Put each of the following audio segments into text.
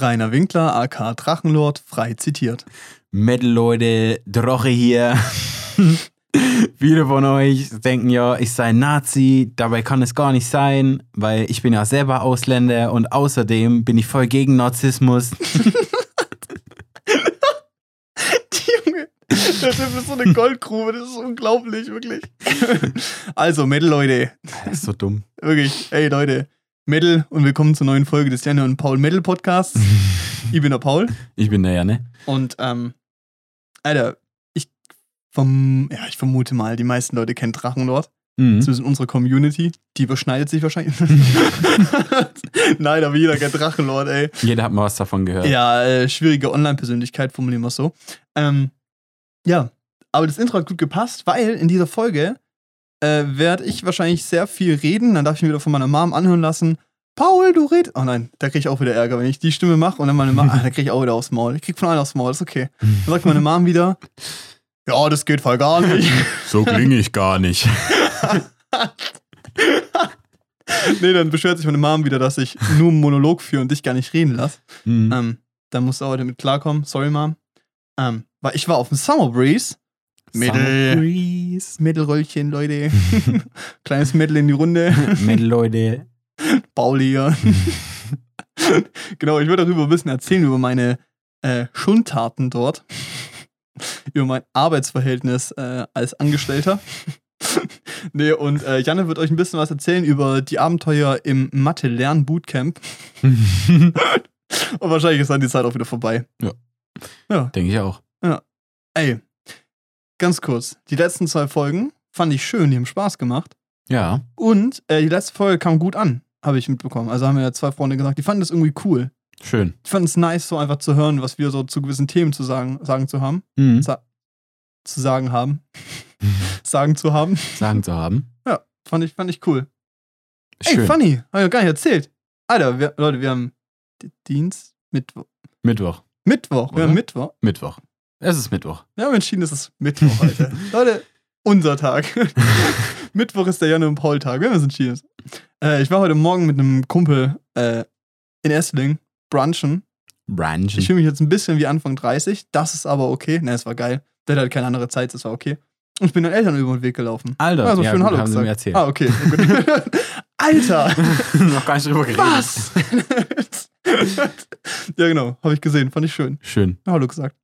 Rainer Winkler, aka Drachenlord, frei zitiert. Metal Leute, Droche hier. Viele von euch denken ja, ich sei Nazi. Dabei kann es gar nicht sein, weil ich bin ja selber Ausländer und außerdem bin ich voll gegen Narzissmus. Junge, Typ ist so eine Goldgrube, das ist unglaublich, wirklich. Also, Metal, Leute. Das ist so dumm. Wirklich, ey, Leute. Metal und willkommen zur neuen Folge des Janne und Paul Metal Podcasts. Ich bin der Paul Ich bin der Janne. und, ähm, Alter, ich, verm ja, ich vermute mal, die meisten Leute kennen Drachenlord. Mhm. Zumindest in unserer Community. Die überschneidet sich wahrscheinlich. Nein, aber jeder kennt Drachenlord, ey. Jeder hat mal was davon gehört. Ja, äh, schwierige Online-Persönlichkeit, formulieren wir es so. Ähm, ja, aber das Intro hat gut gepasst, weil in dieser Folge äh, werde ich wahrscheinlich sehr viel reden. Dann darf ich mir wieder von meiner Mom anhören lassen. Paul, du redest. Oh nein, da kriege ich auch wieder Ärger, wenn ich die Stimme mache und dann meine Mom, ah, da kriege ich auch wieder aufs Maul. Ich krieg von allen aufs Maul, ist okay. Dann sagt meine Mom wieder, ja, das geht voll gar nicht. So klinge ich gar nicht. nee, dann beschwert sich meine Mom wieder, dass ich nur einen Monolog führe und dich gar nicht reden lasse. Mhm. Ähm, da musst du auch damit klarkommen. Sorry, Mom. Ähm, weil ich war auf dem Summer Breeze. Mädel. Breeze. Mittelröllchen, Leute. Kleines Mädel in die Runde. Metal Leute. Pauli hier. genau, ich würde darüber ein bisschen erzählen, über meine äh, Schundtaten dort. über mein Arbeitsverhältnis äh, als Angestellter. nee, und äh, Janne wird euch ein bisschen was erzählen über die Abenteuer im Mathe-Lern-Bootcamp. Und wahrscheinlich ist dann die Zeit auch wieder vorbei. Ja. Ja. Denke ich auch. Ey, ganz kurz. Die letzten zwei Folgen fand ich schön, die haben Spaß gemacht. Ja. Und äh, die letzte Folge kam gut an, habe ich mitbekommen. Also haben mir ja zwei Freunde gesagt, die fanden das irgendwie cool. Schön. Die fanden es nice, so einfach zu hören, was wir so zu gewissen Themen zu sagen, sagen zu haben. Mhm. Sa zu sagen haben. sagen zu haben. Sagen zu haben. Ja, fand ich, fand ich cool. Schön. Ey, funny, hab ich ja gar nicht erzählt. Alter, wir, Leute, wir haben Dienst, Mittwoch. Mittwoch. Mittwoch, wir Oder? haben Mittwoch. Mittwoch. Es ist Mittwoch. Wir haben entschieden, es ist Mittwoch, Alter. Leute, unser Tag. Mittwoch ist der Janne und Paul Tag. Wir haben es entschieden. Äh, ich war heute Morgen mit einem Kumpel äh, in Essling brunchen. Branchen. Ich fühle mich jetzt ein bisschen wie Anfang 30. Das ist aber okay. Ne, es war geil. Der hat halt keine andere Zeit, das war okay. Und ich bin den Eltern über den Weg gelaufen. Alter, Also ja, schön gut, Hallo haben sie gesagt. mir erzählt. Ah, okay. Alter! Noch gar nicht drüber geredet. Was? ja, genau. Habe ich gesehen. Fand ich schön. Schön. Hallo gesagt.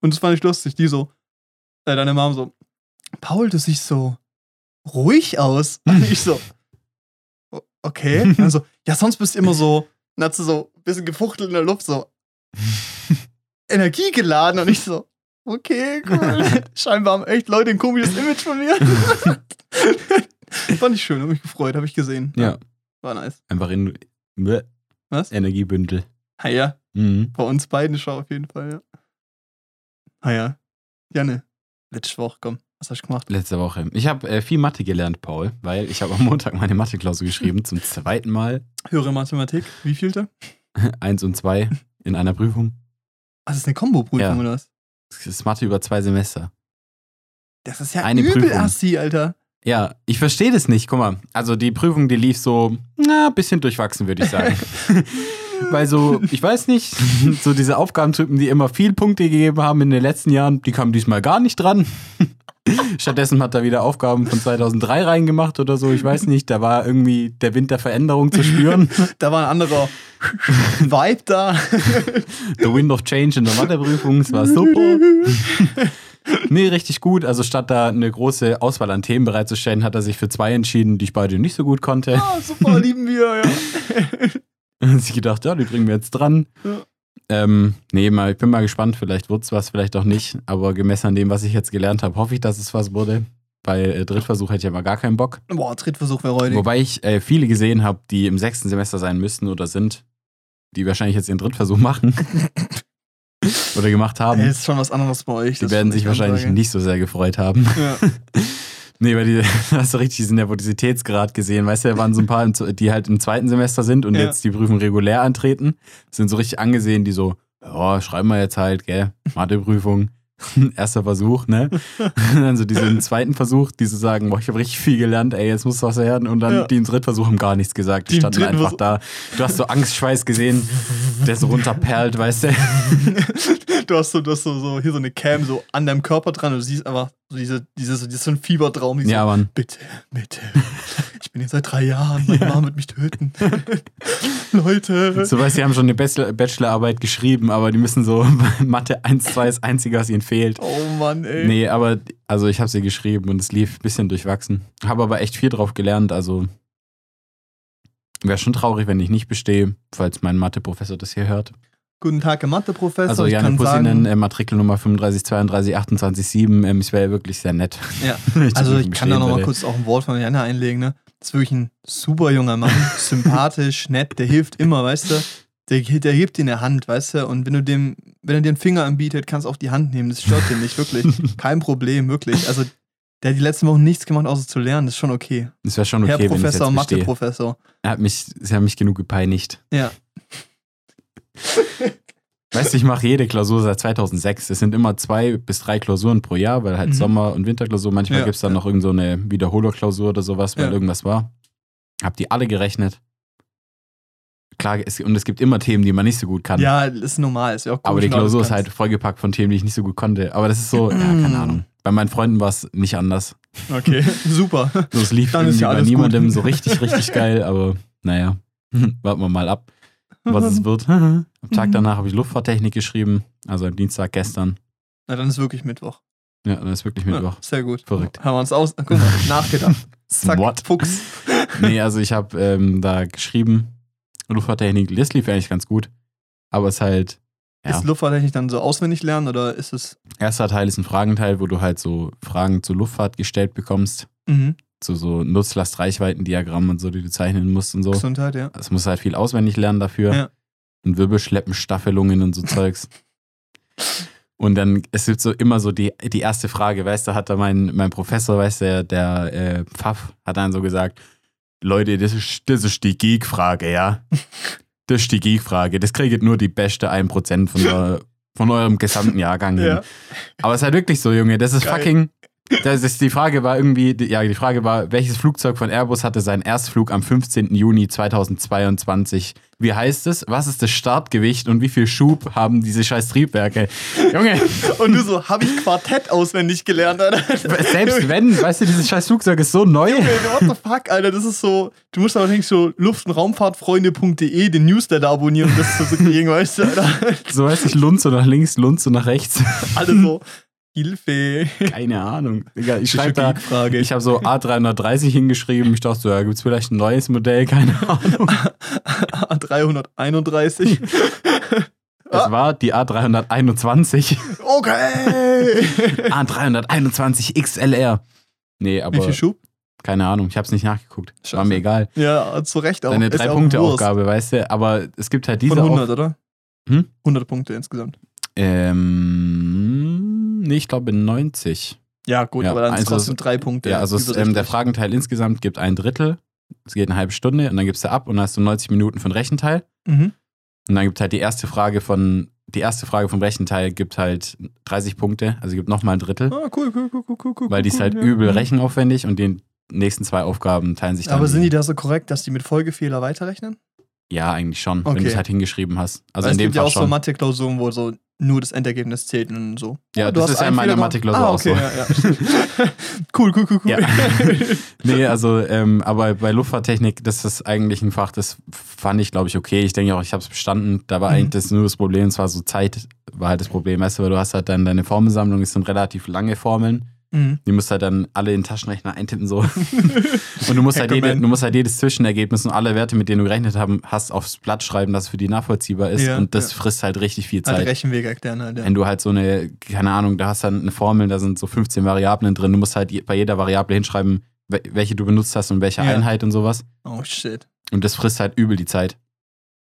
Und das fand ich lustig. Die so, äh, deine Mom so, Paul, du siehst so ruhig aus. Und ich so, "O- okay. Und dann so, ja, sonst bist du immer so, dann hat sie so ein bisschen gefuchtelt in der Luft, so energiegeladen. Und ich so, okay, cool. Scheinbar haben echt Leute ein komisches Image von mir. fand ich schön, habe mich gefreut, habe ich gesehen. Ja. War nice. Einfach in Bäh. Was? Energiebündel. Ah ja, Mhm. bei uns beiden schon auf jeden Fall, ja. Ah ja. Janne, letzte Woche, komm, was hast du gemacht? Letzte Woche. Ich habe äh, viel Mathe gelernt, Paul, weil ich habe am Montag meine Mathe-Klausur geschrieben, zum zweiten Mal. Höhere Mathematik, wie vielte? Eins und zwei in einer Prüfung. Ah, das ist eine Kombo-Prüfung Ja. oder was? Das ist Mathe über zwei Semester. Das ist ja Eine übel Prüfung. assi, Alter. Ja, ich verstehe das nicht. Guck mal, also die Prüfung, die lief so, na, bisschen durchwachsen, würde ich sagen. Weil so, ich weiß nicht, so diese Aufgabentypen, die immer viel Punkte gegeben haben in den letzten Jahren, die kamen diesmal gar nicht dran. Stattdessen hat er wieder Aufgaben von 2003 reingemacht oder so, ich weiß nicht. Da war irgendwie der Wind der Veränderung zu spüren. Da war ein anderer Vibe da. The Wind of Change in der Matheprüfung, es war super. Nee, richtig gut. Also statt da eine große Auswahl an Themen bereitzustellen, hat er sich für zwei entschieden, die ich beide nicht so gut konnte. Ah, super, lieben wir, ja. Hat sich gedacht, ja, die bringen wir jetzt dran. Ja. Ähm, nee, mal, ich bin mal gespannt, vielleicht wird's was, vielleicht auch nicht. Aber gemessen an dem, was ich jetzt gelernt habe, hoffe ich, dass es was wurde. Bei äh, Drittversuch hätte ich ja mal gar keinen Bock. Boah, Trittversuch wäre heute. Wobei ich äh, viele gesehen habe, die im sechsten Semester sein müssten oder sind, die wahrscheinlich jetzt ihren Drittversuch machen. oder gemacht haben. Ey, ist schon was anderes bei euch. Die das werden sich wahrscheinlich nicht so sehr gefreut haben. Ja. Nee, weil die, hast du richtig diesen Nervositätsgrad gesehen. Weißt du, da waren so ein paar, die halt im zweiten Semester sind und Ja. jetzt die Prüfung regulär antreten. Sind so richtig angesehen, die so, ja, schreiben wir jetzt halt, gell, Matheprüfung. erster Versuch, ne? Dann so diesen zweiten Versuch, die so sagen, boah, ich habe richtig viel gelernt, ey, jetzt musst du was werden. Und dann Ja. die im dritten Versuch haben gar nichts gesagt. Die Die standen einfach Versuch- da. Du hast so Angstschweiß gesehen, der so runterperlt, weißt du? Du hast so, du hast so, so hier so eine Cam so an deinem Körper dran und du siehst einfach so diese, dieses, dieses so ein Fiebertraum. die Ja, so, Mann. Bitte, bitte. Ich bin hier seit drei Jahren. Meine Mama wird mich töten. Leute. So weißt die haben schon eine Bachelor- Bachelorarbeit geschrieben, aber die müssen so Mathe 1, 2 ist das Einzige, was ihnen fehlt. Oh Mann, ey. Nee, aber also ich habe sie geschrieben und es lief ein bisschen durchwachsen. Habe aber echt viel drauf gelernt, also wäre schon traurig, wenn ich nicht bestehe, falls mein Mathe-Professor das hier hört. Guten Tag, Herr Mathe-Professor. Also ich Janne Pussinen, äh, Matrikelnummer 35 32 28 7, ähm, es wäre wirklich sehr nett. Ja. also ich kann da bestehen noch mal würde. kurz auch ein Wort von Janne einlegen. Ne? Das ist wirklich ein super junger Mann, sympathisch, nett, der hilft immer, weißt du. Der, der hebt dir eine Hand, weißt du. Und wenn du dem, wenn er dir einen Finger anbietet, kannst du auch die Hand nehmen. Das stört den nicht, wirklich. Kein Problem, wirklich. Also der hat die letzten Wochen nichts gemacht, außer zu lernen. Das ist schon okay. Das wäre schon okay, Herr wenn Professor, bestehe. Mathe-Professor. Er hat mich, sie haben mich genug gepeinigt. Ja. Weißt du, ich mache jede Klausur seit 2006. Es sind immer zwei bis drei Klausuren pro Jahr, weil halt Mhm. Sommer- und Winterklausur. Manchmal Ja, gibt es dann ja. noch irgend so eine Wiederholerklausur oder sowas, weil Ja. irgendwas war. Hab die alle gerechnet. Klar, es, und es gibt immer Themen, die man nicht so gut kann. Ja, ist normal. Ist ja auch aber komisch, die Klausur ist halt vollgepackt von Themen, die ich nicht so gut konnte. Aber das ist so, ja, keine Ahnung. Bei meinen Freunden war es nicht anders. Okay, super. So, es lief Dann irgendwie ja bei niemandem gut. so richtig, richtig geil, aber naja, warten wir mal ab, was es wird. Am Tag danach habe ich Luftfahrttechnik geschrieben, also am Dienstag gestern. Na, dann ist wirklich Mittwoch. Ja, dann ist wirklich Mittwoch. Ja, sehr gut. Verrückt. Haben wir uns aus. Guck mal, nachgedacht. Zack, What? Fuchs. Nee, also ich habe ähm, da geschrieben, Luftfahrttechnik, das lief eigentlich ganz gut, aber es ist halt, ja, Ist Luftfahrttechnik dann so auswendig lernen oder ist es. erster Teil ist ein Fragenteil, wo du halt so Fragen zur Luftfahrt gestellt bekommst, Mhm. Zu so Nutzlast-Reichweitendiagrammen und so, die du zeichnen musst und so. Gesundheit, ja. Es muss halt viel auswendig lernen dafür. Ja. Und Wirbelschleppen, Staffelungen und so Zeugs. Und dann, es gibt so immer so die, die erste Frage, weißt du, hat da mein, mein Professor, weißt du, der, der äh, Pfaff, hat dann so gesagt, Leute, das ist, das ist die Geek-Frage, ja. Das ist die Geek-Frage. Das kriegt nur die beste 1% von, der, von eurem gesamten Jahrgang hin. Ja. Aber es ist halt wirklich so, Junge, das ist Geil. fucking. Das ist, die Frage war irgendwie, die- ja, die Frage war, welches Flugzeug von Airbus hatte seinen Erstflug am 15. Juni 2022? Wie heißt es? Was ist das Startgewicht und wie viel Schub haben diese scheiß Triebwerke? Junge, Und du so, habe ich Quartett auswendig gelernt, Alter. selbst wenn, weißt du, dieses scheiß Flugzeug ist so neu. Junge, What the fuck, Alter, das ist so. Du musst aber so luft- und raumfahrtfreunde.de den Newsletter abonnieren, um das zu kriegen, weißt du, Alter. So weißt du, ich lunze nach links, lunze nach rechts. Alle so, Hilfe. Keine Ahnung. Digga, ich schreibe da, Frage. ich habe so A330 hingeschrieben. Ich dachte so, ja, gibt es vielleicht ein neues Modell? Keine Ahnung. 331. Es war die A321. Okay. A321 XLR. Nee, aber Wie viel Schub? keine Ahnung, ich hab's nicht nachgeguckt. War Scheiße. mir egal. Ja, zu Recht auch. Deine Ist ja auch Drei-Punkte-Aufgabe, weißt du, aber es gibt halt diese Von Auf 100, oder? Hm? 100 Punkte insgesamt. ähm, nee, ich glaube 90. Ja, gut, Ja, aber dann ist also- trotzdem drei Punkte. Ja, also es, ähm, der. Fragenteil insgesamt gibt ein Drittel. Es geht eine halbe Stunde und dann gibst du ab und dann hast du 90 Minuten für den Rechenteil. Mhm. Und dann gibt halt die erste Frage von, die erste Frage vom Rechenteil gibt halt 30 Punkte, also gibt nochmal ein Drittel, Ah, cool, cool, cool, cool, cool, cool. weil die ist cool, halt ja. übel Mhm. rechenaufwendig und die nächsten zwei Aufgaben teilen sich dann. Aber sind die da so korrekt, dass die mit Folgefehler weiterrechnen? Ja, eigentlich schon, wenn Okay. du es halt hingeschrieben hast. Also Weil in es dem gibt ja Fall auch so schon. Mathe-Klausuren, wo so nur das Endergebnis zählt und so. Ja, Ah, das hast ist ja in meiner. Mathe-Klausur ah, auch okay, so. Ja, ja. cool, cool, cool, cool. Ja. Nee, also, ähm, aber bei Luftfahrttechnik, das ist eigentlich ein Fach, das fand ich, glaube ich, okay. Ich denke auch, ich habe es bestanden. Da war Mhm. eigentlich das nur das Problem, es war so Zeit, war halt das Problem. Weißt du, weil du hast halt dann deine Formelsammlung, es sind relativ lange Formeln. Mhm. Die musst halt dann alle in den Taschenrechner eintippen so. Und du musst, halt jede, du musst halt jedes Zwischenergebnis und alle Werte, mit denen du gerechnet haben, hast, aufs Blatt schreiben, dass es für die nachvollziehbar ist. Ja, und das ja. frisst halt richtig viel Zeit. Rechenweg erklären halt, ja. Wenn du halt so eine, keine Ahnung, da hast dann eine Formel, da sind so 15 Variablen drin. Du musst halt bei jeder Variable hinschreiben, we- welche du benutzt hast und welche. Einheit und sowas. Oh, shit. Und das frisst halt übel die Zeit.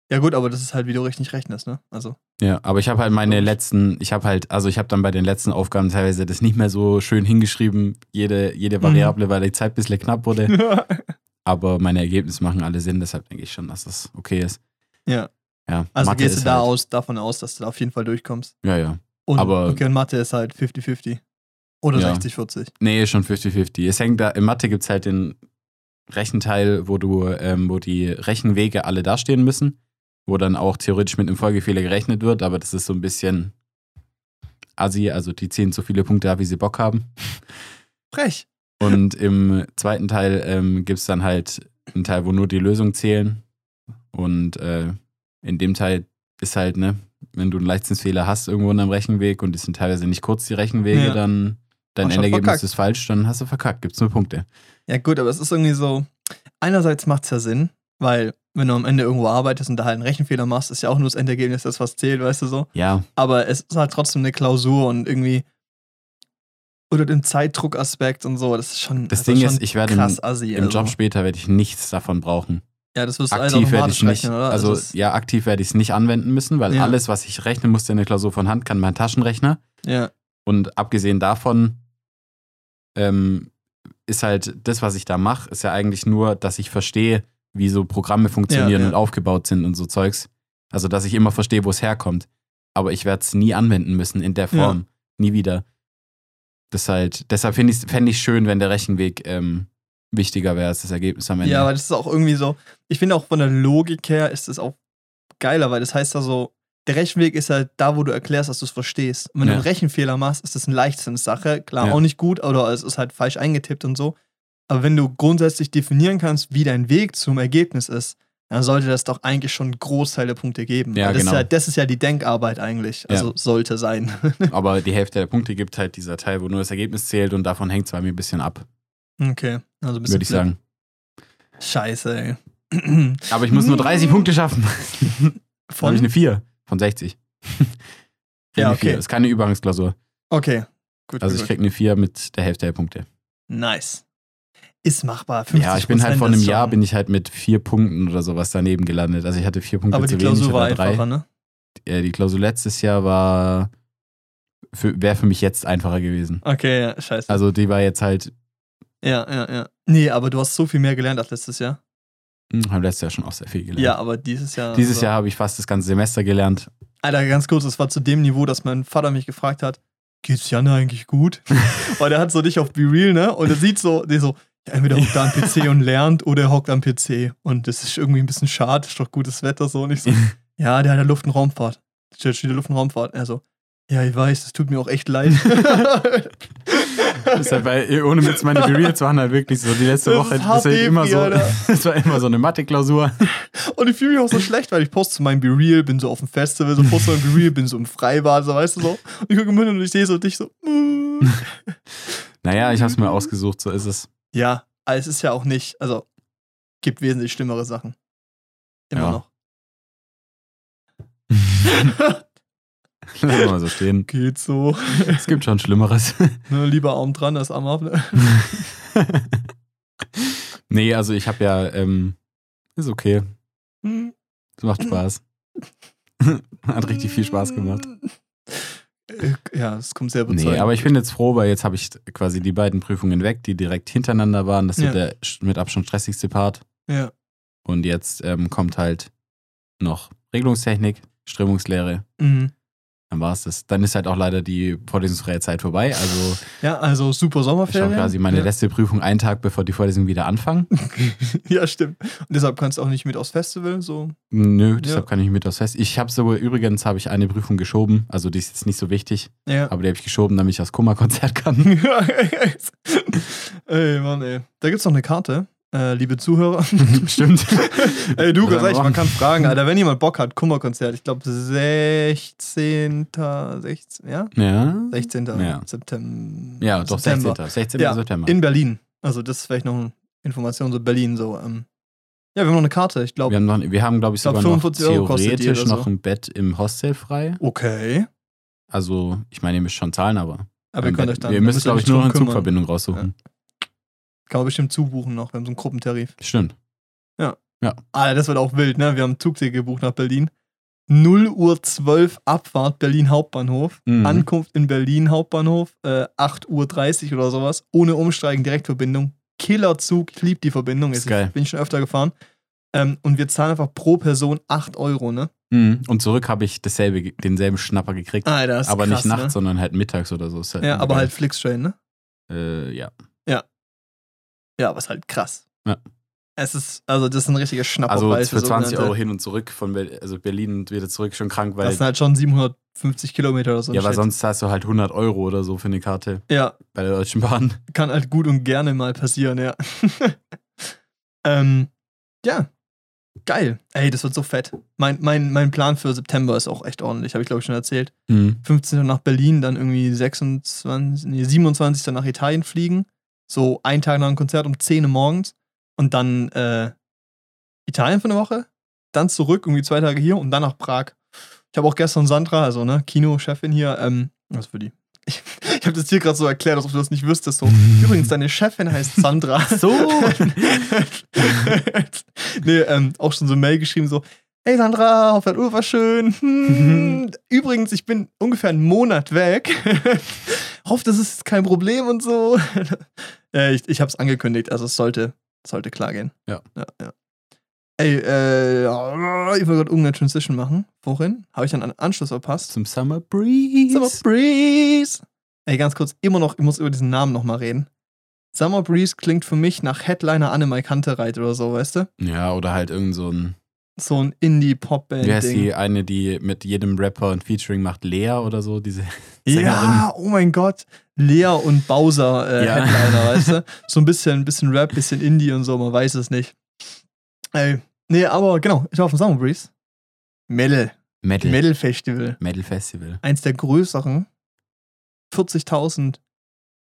Ja gut, aber das ist halt, wie du richtig rechnest, ne? Also, Ja, aber ich habe halt meine letzten, ich habe halt, also ich habe dann bei den letzten Aufgaben teilweise das nicht mehr so schön hingeschrieben, jede, jede Mhm. Variable, weil die Zeit ein bisschen knapp wurde. Aber meine Ergebnisse machen alle Sinn, deshalb denke ich schon, dass das okay ist. ja. Ja, Also Mathe gehst du da halt, aus, davon aus, dass du da auf jeden Fall durchkommst. Ja, ja. Und, Aber- okay, und Mathe ist halt 50-50. Oder Ja. 60-40. Nee, schon 50-50. Es hängt da, in Mathe gibt es halt den Rechenteil, wo du, ähm, wo die Rechenwege alle dastehen müssen, wo dann auch theoretisch mit einem Folgefehler gerechnet wird, aber das ist so ein bisschen assi, also die ziehen so viele Punkte ab, wie sie Bock haben. Frech. Und im zweiten Teil ähm, gibt es dann halt einen Teil, wo nur die Lösungen zählen. Und äh, in dem Teil ist halt, ne, wenn du einen Leichtsinnsfehler hast irgendwo in einem Rechenweg und die sind teilweise nicht kurz, die Rechenwege, Ja. dann dein Endergebnis verkackt. ist falsch, dann hast du verkackt, gibt's nur Punkte. Ja, gut, aber es ist irgendwie so. Einerseits macht es ja Sinn, weil, wenn du am Ende irgendwo arbeitest und da halt einen Rechenfehler machst, ist ja auch nur das Endergebnis, das was zählt, weißt du so. Ja, Aber es ist halt trotzdem eine Klausur und irgendwie. Oder den Zeitdruckaspekt und so, das ist schon. Das das Ding schon ist, ich werde im- krass assi. im also. Job später werde ich nichts davon brauchen. Ja, das wirst du alles Aktiv werde ich nicht, rechnen, oder? also das- ja, aktiv werde ich es nicht anwenden müssen, weil Ja. alles, was ich rechnen musste in der Klausur von Hand, kann mein Taschenrechner. ja. Und abgesehen davon ähm, ist halt das, was ich da mache, ist ja eigentlich nur, dass ich verstehe, wie so Programme funktionieren Ja, ja. und aufgebaut sind und so Zeugs. Also, dass ich immer verstehe, wo es herkommt. Aber ich werde es nie anwenden müssen in der Form. Nie wieder. Das halt, deshalb finde ich fände ich schön, wenn der Rechenweg ähm, wichtiger wäre als das Ergebnis am Ende. Ja, aber das ist auch irgendwie so. Ich finde auch von der Logik her ist es auch geiler, weil das heißt ja so, der Rechenweg ist halt da, wo du erklärst, dass du es verstehst. Und wenn Ja. du einen Rechenfehler machst, ist das eine Leichtsinnssache. Klar, Ja. auch nicht gut, oder es ist halt falsch eingetippt und so. Aber wenn du grundsätzlich definieren kannst, wie dein Weg zum Ergebnis ist, dann sollte das doch eigentlich schon einen Großteil der Punkte geben. Ja, das, genau. ist ja, das ist ja die Denkarbeit eigentlich. Also sollte sein. Aber die Hälfte der Punkte gibt halt dieser Teil, wo nur das Ergebnis zählt und davon hängt es bei mir ein bisschen ab, okay. Also ein bisschen würde ich sagen. Scheiße, ey. Aber ich muss nur 30 Punkte schaffen. Dann habe Von? ich eine 4 von 60. Ja, okay. 4. Ist keine Übergangsklausur. Okay. Gut, Also gut, ich gut. krieg eine 4 mit der Hälfte der Punkte. Nice. Ist machbar. 50 Ja, ich bin halt vor einem schon- Jahr bin ich halt mit vier Punkten oder sowas daneben gelandet. Also ich hatte vier Punkte Aber die Klausur war einfacher, ne? Äh, die Klausur letztes Jahr war wäre für mich jetzt einfacher gewesen. Okay, ja, scheiße. Also die war jetzt halt, ja, ja, ja. Nee, aber du hast so viel mehr gelernt als letztes Jahr. hm, habe letztes Jahr schon auch sehr viel gelernt. Ja, aber dieses Jahr. Dieses also- Jahr habe ich fast das ganze Semester gelernt. Alter, ganz kurz, das war zu dem Niveau, dass mein Vater mich gefragt hat: Geht's Janne eigentlich gut? Weil der hat so dich auf Be Real, ne? Und er sieht so, der so, ja, entweder hockt er am PC und lernt oder er hockt am PC. Und das ist irgendwie ein bisschen schade, ist doch gutes Wetter so. Und ich so, ja, der hat ja Luft- und Raumfahrt. Der steht Luft- und Raumfahrt. Er so, ja, ich weiß, es tut mir auch echt leid. Das ist halt bei, ohne Witz, meine Periods waren halt wirklich so die letzte Das Woche. ist Das, halt immer so, Alter. das war immer so eine Mathe-Klausur. Und ich fühle mich auch so schlecht, weil ich poste zu meinem Be Real, bin so auf dem Festival, so poste mein Be Real, bin so im Freibad, so weißt du so. Und ich gucke im Himmel und ich sehe so dich so. mm. Naja, ich habe es mir ausgesucht, so ist es. Ja, aber es ist ja auch nicht, also gibt wesentlich schlimmere Sachen. Immer Ja. noch. Lass mal so stehen. Geht so. Es gibt schon Schlimmeres. Ne, lieber Arm dran als Arm ab. Ne? nee, also ich habe ja, ähm, ist okay. Hm. Es macht Spaß. Hat richtig viel Spaß gemacht. Äh, Ja, es kommt sehr bezeugend. Nee, aber ich bin jetzt froh, weil jetzt habe ich quasi die beiden Prüfungen weg, die direkt hintereinander waren. Das ist Ja. der sch- mit Abstand stressigste Part. Ja. Und jetzt ähm, kommt halt noch Regelungstechnik, Strömungslehre. Mhm. Dann war es das. Dann ist halt auch leider die vorlesungsfreie Zeit vorbei. Also ja, also super ich Sommerferien. habe quasi meine letzte Prüfung einen Tag, bevor die Vorlesungen wieder anfangen. ja, stimmt. Und deshalb kannst du auch nicht mit aufs Festival, so. Nö, deshalb Ja. kann ich mit aufs Fest. Ich habe sogar, übrigens habe ich eine Prüfung geschoben. Also die ist jetzt nicht so wichtig, Ja. aber die habe ich geschoben, damit ich das Kummerkonzert kann. ey, Mann, ey. Da gibt's noch eine Karte, äh, liebe Zuhörer. Stimmt. ey, du, ganz ehrlich, haben man kann fragen, Alter, wenn jemand Bock hat, Kummerkonzert, ich glaube 16. 16. Ja? Ja. 16. Ja. September. Ja, doch, September. 16. 16. Ja, September. In Berlin. Also, das ist vielleicht noch eine Information, so Berlin, so. Ähm. Ja, wir haben noch eine Karte, ich wir glaube. haben, noch, wir haben glaube ich, Ich glaub, sogar noch 45 Euro kostet die theoretisch oder so. noch ein Bett im Hostel frei. Okay. Also, ich meine, ihr müsst schon zahlen, aber. Aber ihr könnt Bett- euch dann. ihr müsst, glaube ich, nur noch eine. Zugverbindung raussuchen. Kann man bestimmt zubuchen noch. Wir haben so einen Gruppentarif. Stimmt. Alter, das wird auch wild, ne? Wir haben ein Zugticket gebucht nach Berlin. 0 Uhr 12 Abfahrt Berlin Hauptbahnhof. Mhm. Ankunft in Berlin Hauptbahnhof. Äh, 8 Uhr 30 oder sowas. Ohne Umsteigen, Direktverbindung. Killerzug. Ich liebe die Verbindung. Ist geil. bin ich schon öfter gefahren. Ähm, und wir zahlen einfach pro Person 8 Euro, ne? Mhm. Und zurück habe ich dasselbe, denselben Schnapper gekriegt. Ah, das ist aber krass, nicht nachts, ne? sondern halt mittags oder so. Halt Ja, aber geil. halt Flixtrain, ne? Äh, ja. Ja, aber ist halt krass. Ja. Es ist, also das ist ein richtiger Schnapper. Also für 20 sogenannte- Euro hin und zurück von Ber also Berlin und wieder zurück schon krank, weil, Das sind halt schon 750 Kilometer oder so. ja, weil sonst zahlst du halt 100 Euro oder so für eine Karte Ja, bei der Deutschen Bahn. kann halt gut und gerne mal passieren, ja. ähm, ja, geil. Ey, das wird so fett. Mein, mein, mein Plan für September ist auch echt ordentlich, habe ich glaube ich schon erzählt. Mhm. 15. nach Berlin, dann irgendwie 26, nee, 27. nach Italien fliegen. So ein Tag nach dem Konzert um 10 Uhr morgens. Und dann äh, Italien für eine Woche. Dann zurück, irgendwie zwei Tage hier und dann nach Prag. Ich habe auch gestern Sandra, also ne, Kinochefin hier, ähm, was für die? Ich, ich habe das hier gerade so erklärt, als ob du das nicht wüsstest. So, übrigens, deine Chefin heißt Sandra. So. nee, ähm, auch schon so eine Mail geschrieben, so, hey Sandra, hoffe dein Urlaub war schön. Hm, übrigens, ich bin ungefähr einen Monat weg. Hoffe, das ist kein Problem und so. äh, ich ich habe es angekündigt, also es sollte, sollte klar gehen. Ja. ja, ja. Ey, äh, ich wollte gerade irgendeine Transition machen. Worin? Habe ich dann einen Anschluss verpasst? Zum Summer Breeze. Summer Breeze. Ey, ganz kurz, immer noch, ich muss über diesen Namen nochmal reden. Summer Breeze klingt für mich nach Headliner Annemai Kantereit oder so, weißt du? Ja, oder halt irgend so ein, So ein wie heißt die eine, die mit jedem Rapper ein Featuring macht, Lea oder so, diese Sängerin. Ja, oh mein Gott. Lea und Bowser äh, Ja. Headliner, weißt du? So ein bisschen, bisschen Rap, bisschen Indie und so, man weiß es nicht. Ey, nee, aber genau, ich war auf dem Summer Breeze. Metal. Metal. Metal Festival. Metal Festival. Eins der größeren. 40.000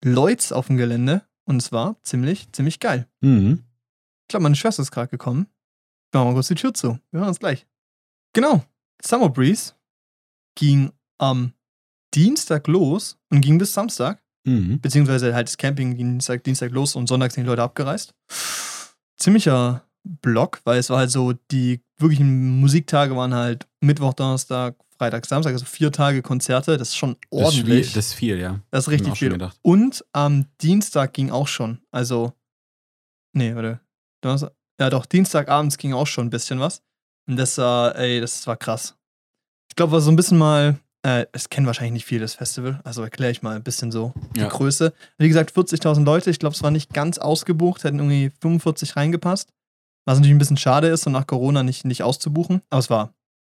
Leute auf dem Gelände. Und es war ziemlich, ziemlich geil. Mhm. Ich glaube, meine Schwester ist gerade gekommen. Machen wir kurz die Tür zu. Wir hören uns gleich. Genau. Summer Breeze ging am Dienstag los und ging bis Samstag. Mhm. Beziehungsweise halt das Camping ging Dienstag, Dienstag los und Sonntag sind die Leute abgereist. Ziemlicher Block, weil es war halt so, die wirklichen Musiktage waren halt Mittwoch, Donnerstag, Freitag, Samstag, also vier Tage Konzerte. Das ist schon Das ist, ordentlich. viel, das ist viel, ja. Das ist richtig viel. gedacht. Und am Dienstag ging auch schon. Also, nee, warte. Donnerstag, ja, doch, Dienstagabends ging auch schon ein bisschen was. Und das war, ey, das war krass. Ich glaube, war so ein bisschen mal, äh, es kennen wahrscheinlich nicht viele das Festival, also erkläre ich mal ein bisschen so die Ja. Größe. Wie gesagt, 40.000 Leute, ich glaube, es war nicht ganz ausgebucht, hätten irgendwie 45 reingepasst. Was natürlich ein bisschen schade ist, so nach Corona nicht, nicht auszubuchen. Aber es war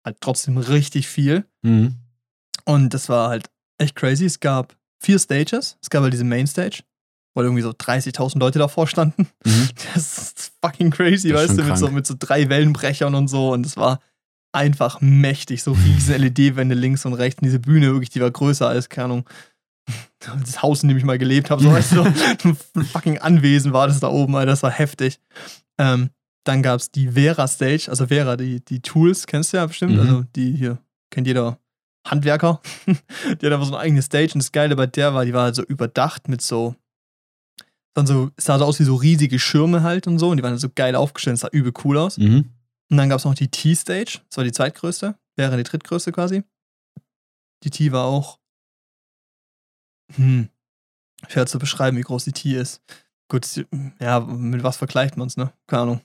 halt trotzdem richtig viel. Mhm. Und das war halt echt crazy. Es gab vier Stages. Es gab halt diese Mainstage, wo irgendwie so 30.000 Leute davor standen. Mhm. Das ist fucking crazy, ist weißt du, mit so, mit so drei Wellenbrechern und so. Und es war einfach mächtig. So riesen LED-Wände links und rechts. Und diese Bühne wirklich, die war größer als, keine Ahnung, das Haus, in dem ich mal gelebt habe. So, weißt du, ein fucking Anwesen war das da oben, Alter. Das war heftig. Ähm, dann gab es die Vera Stage, also Vera, die, die Tools, kennst du ja bestimmt. Mhm. Also die hier, kennt jeder Handwerker. die hat einfach so eine eigene Stage und das Geile bei der war, die war halt so überdacht mit so, dann so, es sah so aus wie so riesige Schirme halt und so und die waren halt so geil aufgestellt, es sah übel cool aus. Mhm. Und dann gab es noch die T-Stage, das war die zweitgrößte, wäre die drittgrößte quasi. Die T war auch, hm, schwer zu beschreiben, wie groß die T ist. Gut, ja, mit was vergleicht man es, ne? Keine Ahnung.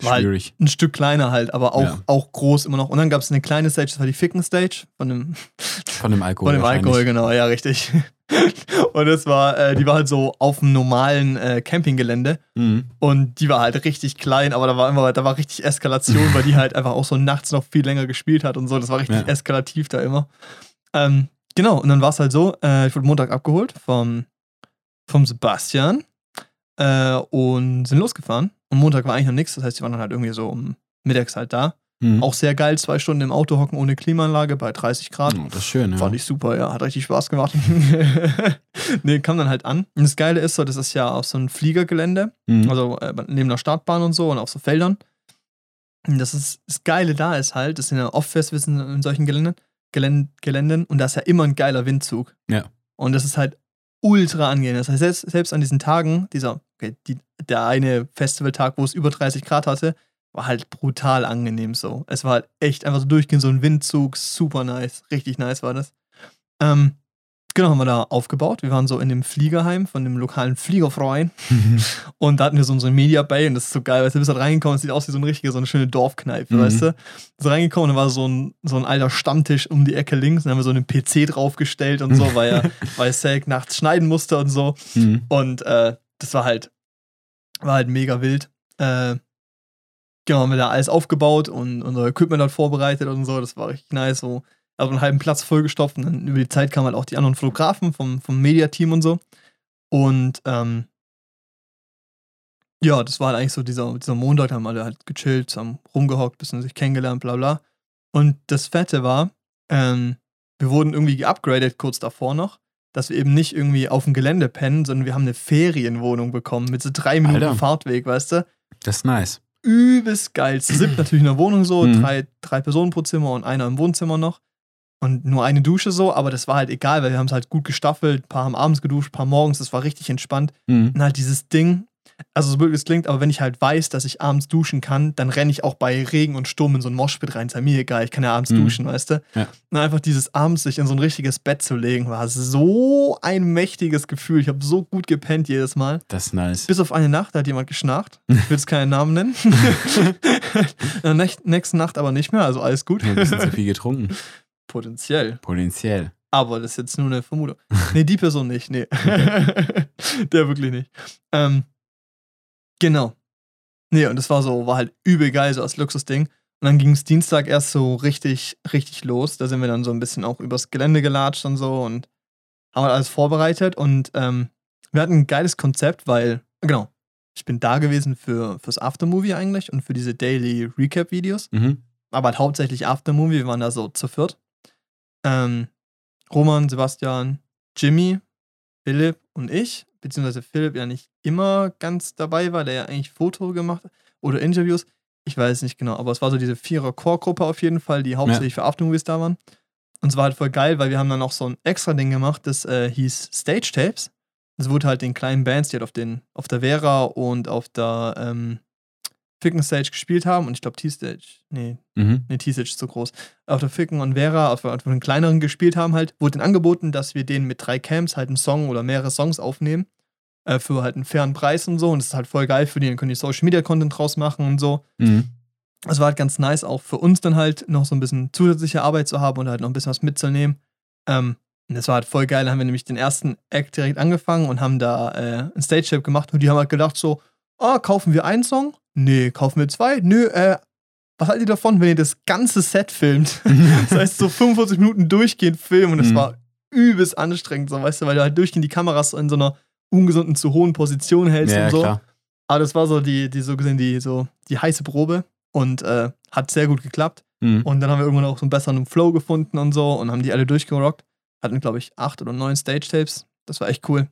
War halt Schwierig. ein Stück kleiner halt, aber auch, Ja. auch groß immer noch. Und dann gab es eine kleine Stage, das war die Ficken Stage von dem, Von dem Alkohol. von dem. Alkohol, genau, ja, richtig. Und das war, äh, die war halt so auf dem normalen äh, Campinggelände Mhm. und die war halt richtig klein, aber da war immer, da war richtig Eskalation, weil die halt einfach auch so nachts noch viel länger gespielt hat und so. Das war richtig Ja. eskalativ da immer. Ähm, genau, und dann war es halt so, äh, ich wurde Montag abgeholt vom, vom Sebastian äh, und sind losgefahren. Und Montag war eigentlich noch nichts, das heißt, die waren dann halt irgendwie so um mittags halt da. Mhm. Auch sehr geil, zwei Stunden im Auto hocken ohne Klimaanlage bei 30 Grad. Oh, das ist schön, ja. Fand ich super, ja, hat richtig Spaß gemacht. nee, kam dann halt an. Und das Geile ist so, das ist ja auf so einem Fliegergelände, Mhm. also äh, neben der Startbahn und so und auf so Feldern. Und das ist das Geile da ist halt, das sind ja oft Festwissen in solchen Geländen, Geländen, Geländen und da ist ja immer ein geiler Windzug. Ja. Und das ist halt ultra angenehm. Das heißt, selbst, selbst an diesen Tagen, dieser, okay, die, der eine Festivaltag, wo es über 30 Grad hatte, war halt brutal angenehm so. Es war halt echt einfach so durchgehend so ein Windzug, super nice, richtig nice war das. Ähm, Genau, haben wir da aufgebaut. Wir waren so in dem Fliegerheim von dem lokalen Fliegerverein. und da hatten wir so unsere Media Bay und das ist so geil, weißt du, bist halt reingekommen, es sieht aus wie so eine richtige, so eine schöne Dorfkneipe, Mhm. weißt du. So reingekommen und da war so ein, so ein alter Stammtisch um die Ecke links und dann haben wir so einen PC draufgestellt und so, weil er, weil Selk nachts schneiden musste und so. Mhm. Und äh, das war halt, war halt mega wild. Äh, genau, haben wir da alles aufgebaut und unser Equipment dort vorbereitet und so. Das war richtig nice. So, also einen halben Platz vollgestopft und dann über die Zeit kamen halt auch die anderen Fotografen vom, vom Media-Team und so. Und ähm, ja, das war halt eigentlich so dieser, dieser Montag, haben alle halt gechillt, haben rumgehockt, bisschen sich kennengelernt, bla bla. Und das Fette war, ähm, wir wurden irgendwie geupgradet kurz davor noch, dass wir eben nicht irgendwie auf dem Gelände pennen, sondern wir haben eine Ferienwohnung bekommen mit so drei Minuten Alter. Fahrtweg, weißt du? Das ist nice. Übelst geil. Zu siebt natürlich in der Wohnung so, Mhm. drei, drei Personen pro Zimmer und einer im Wohnzimmer noch. Und nur eine Dusche so, aber das war halt egal, weil wir haben es halt gut gestaffelt. Ein paar haben abends geduscht, ein paar morgens, das war richtig entspannt. Mhm. Und halt dieses Ding, also so blöd wie es klingt, aber wenn ich halt weiß, dass ich abends duschen kann, dann renne ich auch bei Regen und Sturm in so ein Moshpit rein. Ist ja mir egal, ich kann ja abends Mhm. duschen, weißt du? Ja. Und einfach dieses abends sich in so ein richtiges Bett zu legen, war so ein mächtiges Gefühl. Ich habe so gut gepennt jedes Mal. Das ist nice. Bis auf eine Nacht, da hat jemand geschnarcht. Ich will jetzt keinen Namen nennen. In der näch- nächsten Nacht aber nicht mehr, also alles gut. Ein bisschen zu viel getrunken. Potenziell. Potenziell. Aber das ist jetzt nur eine Vermutung. Nee, die Person nicht, nee. Der wirklich nicht. Ähm, genau. Nee, und das war so, war halt übel geil, so als Luxusding. Und dann ging es Dienstag erst so richtig, richtig los. Da sind wir dann so ein bisschen auch übers Gelände gelatscht und so und haben halt alles vorbereitet. Und ähm, wir hatten ein geiles Konzept, weil, genau, ich bin da gewesen für, fürs Aftermovie eigentlich und für diese Daily Recap-Videos Mhm. aber halt hauptsächlich Aftermovie. Wir waren da so zu viert. Ähm, Roman, Sebastian, Jimmy, Philipp und ich, beziehungsweise Philipp ja nicht immer ganz dabei war, der ja eigentlich Foto gemacht hat oder Interviews. Ich weiß nicht genau, aber es war so diese Vierer-Core-Gruppe auf jeden Fall, die hauptsächlich für Aftermovies da waren. Und es war halt voll geil, weil wir haben dann auch so ein extra Ding gemacht, das äh, hieß Stage Tapes. Das wurde halt den kleinen Bands, die halt auf, den, auf der Vera und auf der ähm, Ficken Stage gespielt haben und ich glaube T-Stage, nee, Mhm. Nee, T-Sage ist zu groß. Auf der Ficken und Vera, auf, auf den kleineren gespielt haben halt, wurde ihnen angeboten, dass wir denen mit drei Camps halt einen Song oder mehrere Songs aufnehmen. Äh, für halt einen fairen Preis und so. Und das ist halt voll geil für die. Dann können die Social Media Content draus machen und so. Mhm. Das war halt ganz nice, auch für uns dann halt noch so ein bisschen zusätzliche Arbeit zu haben und halt noch ein bisschen was mitzunehmen. Ähm, und das war halt voll geil. Da haben wir nämlich den ersten Act direkt angefangen und haben da äh, ein Stage-Tape gemacht und die haben halt gedacht so, ah, kaufen wir einen Song? Nee, kaufen wir zwei? Nö, äh, was haltet ihr davon, wenn ihr das ganze Set filmt? das heißt, so 45 Minuten durchgehend filmen und das Mhm. war übelst anstrengend, so, weißt du, weil du halt durchgehend die Kameras in so einer ungesunden, zu hohen Position hältst Ja, und so. klar. Aber das war so die, die so gesehen, die, so, die heiße Probe und äh, hat sehr gut geklappt. Mhm. Und dann haben wir irgendwann auch so einen besseren Flow gefunden und so und haben die alle durchgerockt. Hatten, glaube ich, acht oder neun Stage-Tapes. Das war echt cool.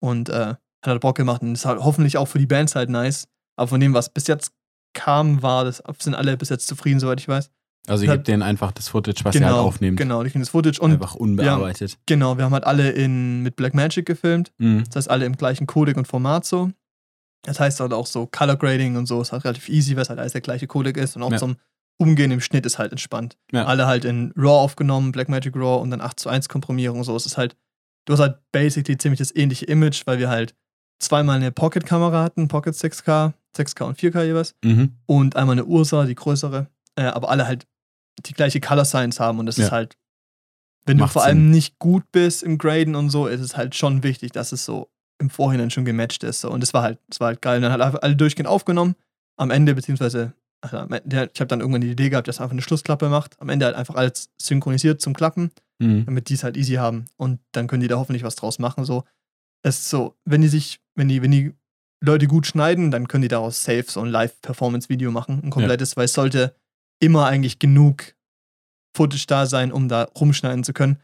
Und äh, hat halt Bock gemacht und ist halt hoffentlich auch für die Bands halt nice. Aber von dem, was bis jetzt kam, war das, sind alle bis jetzt zufrieden, soweit ich weiß. Also ihr gebt denen einfach das Footage, was ihr halt aufnehmt. Genau, die kriegen das Footage und einfach unbearbeitet. genau, wir haben halt alle in, mit Blackmagic gefilmt. Mhm. Das heißt, alle im gleichen Codec und Format so. Das heißt halt auch so Color Grading und so ist halt relativ easy, weil es halt alles der gleiche Codec ist und auch Ja. zum Umgehen im Schnitt ist halt entspannt. Ja. Alle halt in RAW aufgenommen, Blackmagic RAW und dann 8 zu 1 Komprimierung und so. Es ist halt, du hast halt basically ziemlich das ähnliche Image, weil wir halt zweimal eine Pocket-Kamera hatten, Pocket 6K, 6K und 4K jeweils Mhm. und einmal eine Ursa, die größere, äh, aber alle halt die gleiche Color Science haben und das Ja. ist halt, wenn du Macht vor Sinn. allem nicht gut bist im Graden und so, ist es halt schon wichtig, dass es so im Vorhinein schon gematcht ist. So. Und das war halt, das war halt geil. Und dann halt einfach alle durchgehend aufgenommen. Am Ende, beziehungsweise, also am Ende, ich habe dann irgendwann die Idee gehabt, dass er einfach eine Schlussklappe macht. Am Ende halt einfach alles synchronisiert zum Klappen, Mhm. damit die es halt easy haben. Und dann können die da hoffentlich was draus machen. So. Es ist so, wenn die sich, wenn die, wenn die Leute gut schneiden, dann können die daraus safe so ein Live-Performance-Video machen, ein komplettes, weil es sollte immer eigentlich genug Footage da sein, um da rumschneiden zu können.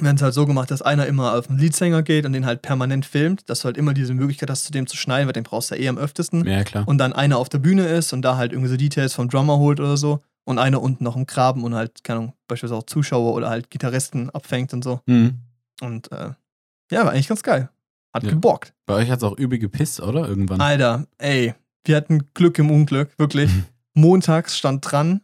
Wir haben es halt so gemacht, dass einer immer auf den Leadsänger geht und den halt permanent filmt, dass du halt immer diese Möglichkeit hast, zu dem zu schneiden, weil den brauchst du ja eh am öftesten. Ja, klar. Und dann einer auf der Bühne ist und da halt irgendwie so Details vom Drummer holt oder so. Und einer unten noch im Graben und halt, keine Ahnung, beispielsweise auch Zuschauer oder halt Gitarristen abfängt und so. Mhm. Und äh, ja, war eigentlich ganz geil. Hat Ja. gebockt. Bei euch hat es auch übel gepisst, oder? Irgendwann. Alter, ey, wir hatten Glück im Unglück, wirklich. Mhm. Montags stand dran,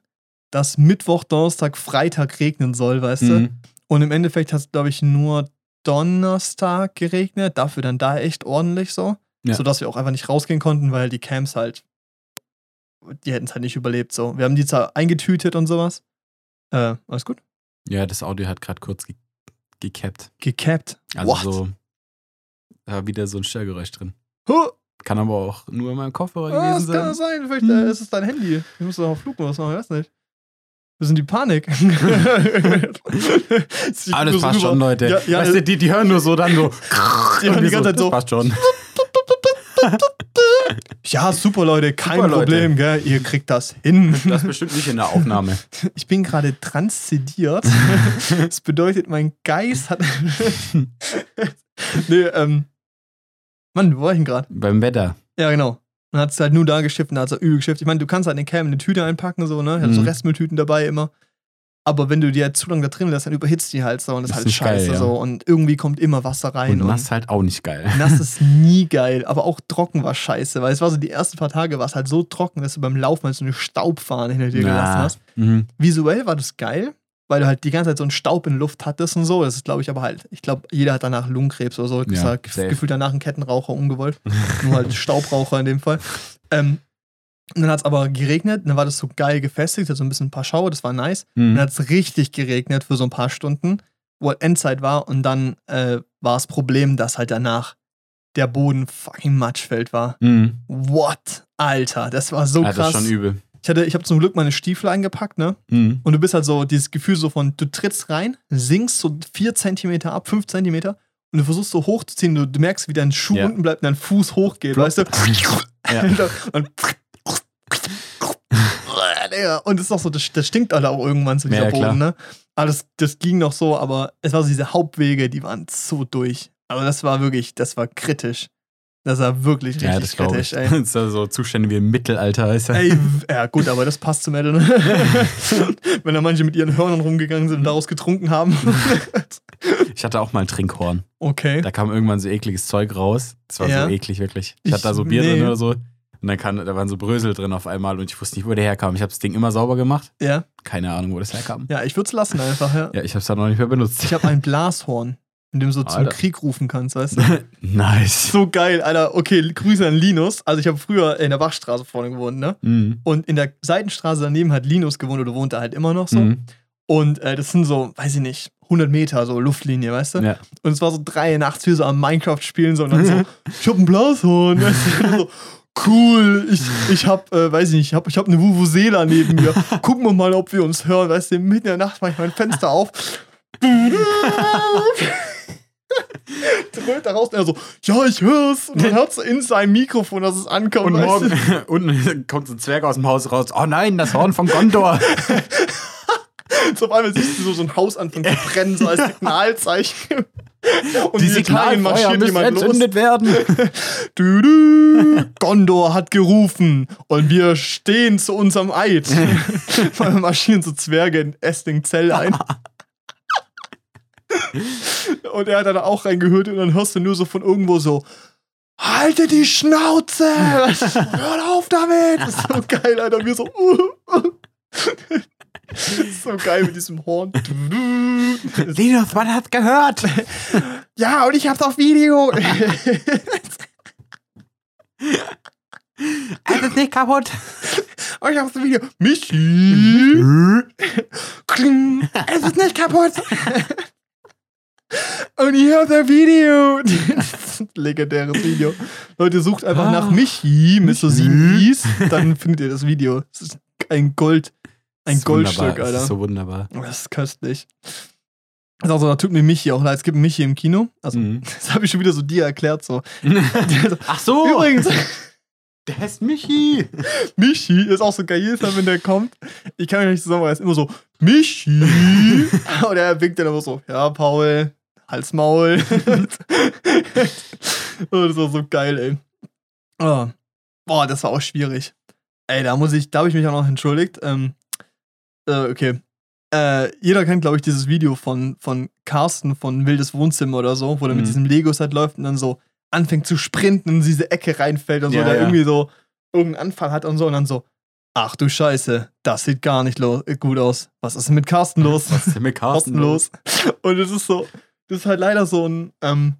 dass Mittwoch, Donnerstag, Freitag regnen soll, weißt du? Mhm. Und im Endeffekt hat es, glaube ich, nur Donnerstag geregnet, dafür dann da echt ordentlich so. Ja. Sodass wir auch einfach nicht rausgehen konnten, weil die Camps halt, die hätten es halt nicht überlebt so. Wir haben die zwar eingetütet und sowas. Äh, alles gut? Ja, das Audio hat gerade kurz ge gekappt. Gecapped. Also What? so, da war wieder so ein Störgeräusch drin. Huh. Kann aber auch nur in meinem Kopfhörer Ah, das gewesen kann sein. sein. Vielleicht Hm. äh, ist es dein Handy. Ich muss doch auf Flugmodus machen, ich weiß nicht. Wir sind die Panik. Aber das passt schon, Leute. Ja, ja, weißt du, die, die hören nur so dann so. Die hören Und die ganze Zeit das so. Passt schon. Ja, super, Leute, kein Super, Leute. Problem, gell? Ihr kriegt das hin. Das bestimmt nicht in der Aufnahme. Ich bin gerade transzediert. Das bedeutet, mein Geist hat. nee, ähm. Mann, wo war ich denn gerade? Beim Wetter. Ja, genau. Dann hat es halt nur da geschifft und da hat es übel geschifft. Ich meine, du kannst halt in den Cam eine Tüte einpacken, so, ne? Ich hab so Mhm. Restmülltüten dabei immer. Aber wenn du die halt zu lange da drin lässt, dann überhitzt die halt so und das ist halt scheiße geil, ja. so. Und irgendwie kommt immer Wasser rein. Und Und, nass halt auch nicht geil. nass ist nie geil, aber auch trocken war scheiße, weil es war so die ersten paar Tage war es halt so trocken, dass du beim Laufen halt so eine Staubfahne hinter dir gelassen hast. Mhm. Visuell war das geil, weil du halt die ganze Zeit so einen Staub in Luft hattest und so. Das ist, glaube ich, aber halt, ich glaube, jeder hat danach Lungenkrebs oder so. Das Ja, gefühlt danach ein Kettenraucher ungewollt. Nur halt Staubraucher in dem Fall. Ähm, und dann hat es aber geregnet, dann war das so geil gefestigt, also ein bisschen ein paar Schauer, das war nice. Mhm. Dann hat es richtig geregnet für so ein paar Stunden, wo halt Endzeit war und dann äh, war das Problem, dass halt danach der Boden fucking Matschfeld war. Mhm. What? Alter, das war so Ja, das ist krass. schon übel. Ich, hatte, ich habe zum Glück meine Stiefel eingepackt, ne? Mhm. Und du bist halt so, dieses Gefühl so von, du trittst rein, sinkst so vier Zentimeter ab, fünf Zentimeter und du versuchst so hochzuziehen, du, du merkst, wie dein Schuh Ja. unten bleibt und dein Fuß hochgeht, Plop. weißt du? Ja. und, und es ist auch so, das, das stinkt alle auch irgendwann so dieser Ja, klar. Boden, ne? Aber das, das ging noch so, aber es war so diese Hauptwege, die waren so durch. Aber das war wirklich, das war kritisch. Das war wirklich richtig Ja, das glaube kritisch, ich. ey. Das ist ja so Zustände wie im Mittelalter. Ist ja. Ey, ja gut, aber das passt zum Metal. ne? Wenn da manche mit ihren Hörnern rumgegangen sind und daraus getrunken haben. Ich hatte auch mal ein Trinkhorn. Okay. Da kam irgendwann so ekliges Zeug raus. Das war Ja. so eklig, wirklich. Ich, Ich- hatte da so Bier nee. drin oder so. Und dann kam, da waren so Brösel drin auf einmal und ich wusste nicht, wo der herkam. Ich habe das Ding immer sauber gemacht. Ja, Keine Ahnung, wo das herkam. ja ich würde es lassen einfach, ja. Ja, ich habe es dann noch nicht mehr benutzt. Ich habe ein Blashorn, in dem du so zum Alter. Krieg rufen kannst, weißt du? nice. So geil, Alter. Okay, Grüße an Linus. Also ich habe früher in der Wachstraße vorne gewohnt, ne? Mhm. Und in der Seitenstraße daneben hat Linus gewohnt oder wohnt er halt immer noch so. Mhm. Und äh, das sind so, weiß ich nicht, 100 Meter, so Luftlinie, weißt du? Ja. Und es war so drei nachts, wir so am Minecraft spielen, so und dann so, ich hab ein Blashorn, weißt du? So, cool, ich, ich hab, äh, weiß ich nicht, ich hab, ich hab eine Vuvuzela neben mir. Gucken wir mal, ob wir uns hören, weißt du, mitten in der Nacht mach ich mein Fenster auf. Dröhnt da raus und er so, ja, ich hör's. Und dann hört's in seinem Mikrofon, dass es ankommt. Und morgen unten kommt so ein Zwerg aus dem Haus raus. Oh nein, das Horn von Gondor. So auf einmal siehst du so, so ein Haus anfangen zu brennen, so als Signalzeichen. Und Die Italien Signalfeuer müssen entzündet werden. Du, du. Gondor hat gerufen und wir stehen zu unserem Eid. Weil wir marschieren so Zwerge in Esslingzell ein. Und er hat dann auch reingehört und dann hörst du nur so von irgendwo so: Halte die Schnauze! Hör auf damit! Das ist so geil, Alter. Und wir so: uh, uh. So geil mit diesem Horn. Linus, man hat gehört. Ja, und ich hab's auf Video. Es ist nicht kaputt. Oh, ich hab's auf Video. Michi. Kling. Es ist nicht kaputt. Und ich hab das Video. Das ein legendäres Video. Leute, sucht einfach Ah. nach Michi mit so Michi. I's, dann findet ihr das Video. Das ist ein Gold, ein Das Goldstück, wunderbar. Das Alter. ist so wunderbar. Das ist köstlich. Das ist auch so, da tut mir Michi auch. Es gibt Michi im Kino. Also, Mhm. das habe ich schon wieder so dir erklärt. So. Ach so. Übrigens, Der heißt Michi. Michi ist auch so geil, jedes Mal, wenn der kommt. Ich kann mich nicht zusammenreißen, immer so, Michi. Und er winkt dann immer so, ja, Paul, Halsmaul. oh, das war so geil, ey. Oh. Boah, das war auch schwierig. Ey, da muss ich, da habe ich mich auch noch entschuldigt. Ähm, äh, okay. Äh, jeder kennt, glaube ich, dieses Video von, von Carsten von Wildes Wohnzimmer oder so, wo er mit Mhm. diesem Lego-Set läuft und dann so anfängt zu sprinten und in diese Ecke reinfällt und so, Ja, der ja. irgendwie so irgendeinen Anfall hat und so und dann so, ach du Scheiße, das sieht gar nicht gut aus. Was ist denn mit Carsten los? Was ist denn mit Carsten los? Und es ist so, das ist halt leider so ein ähm,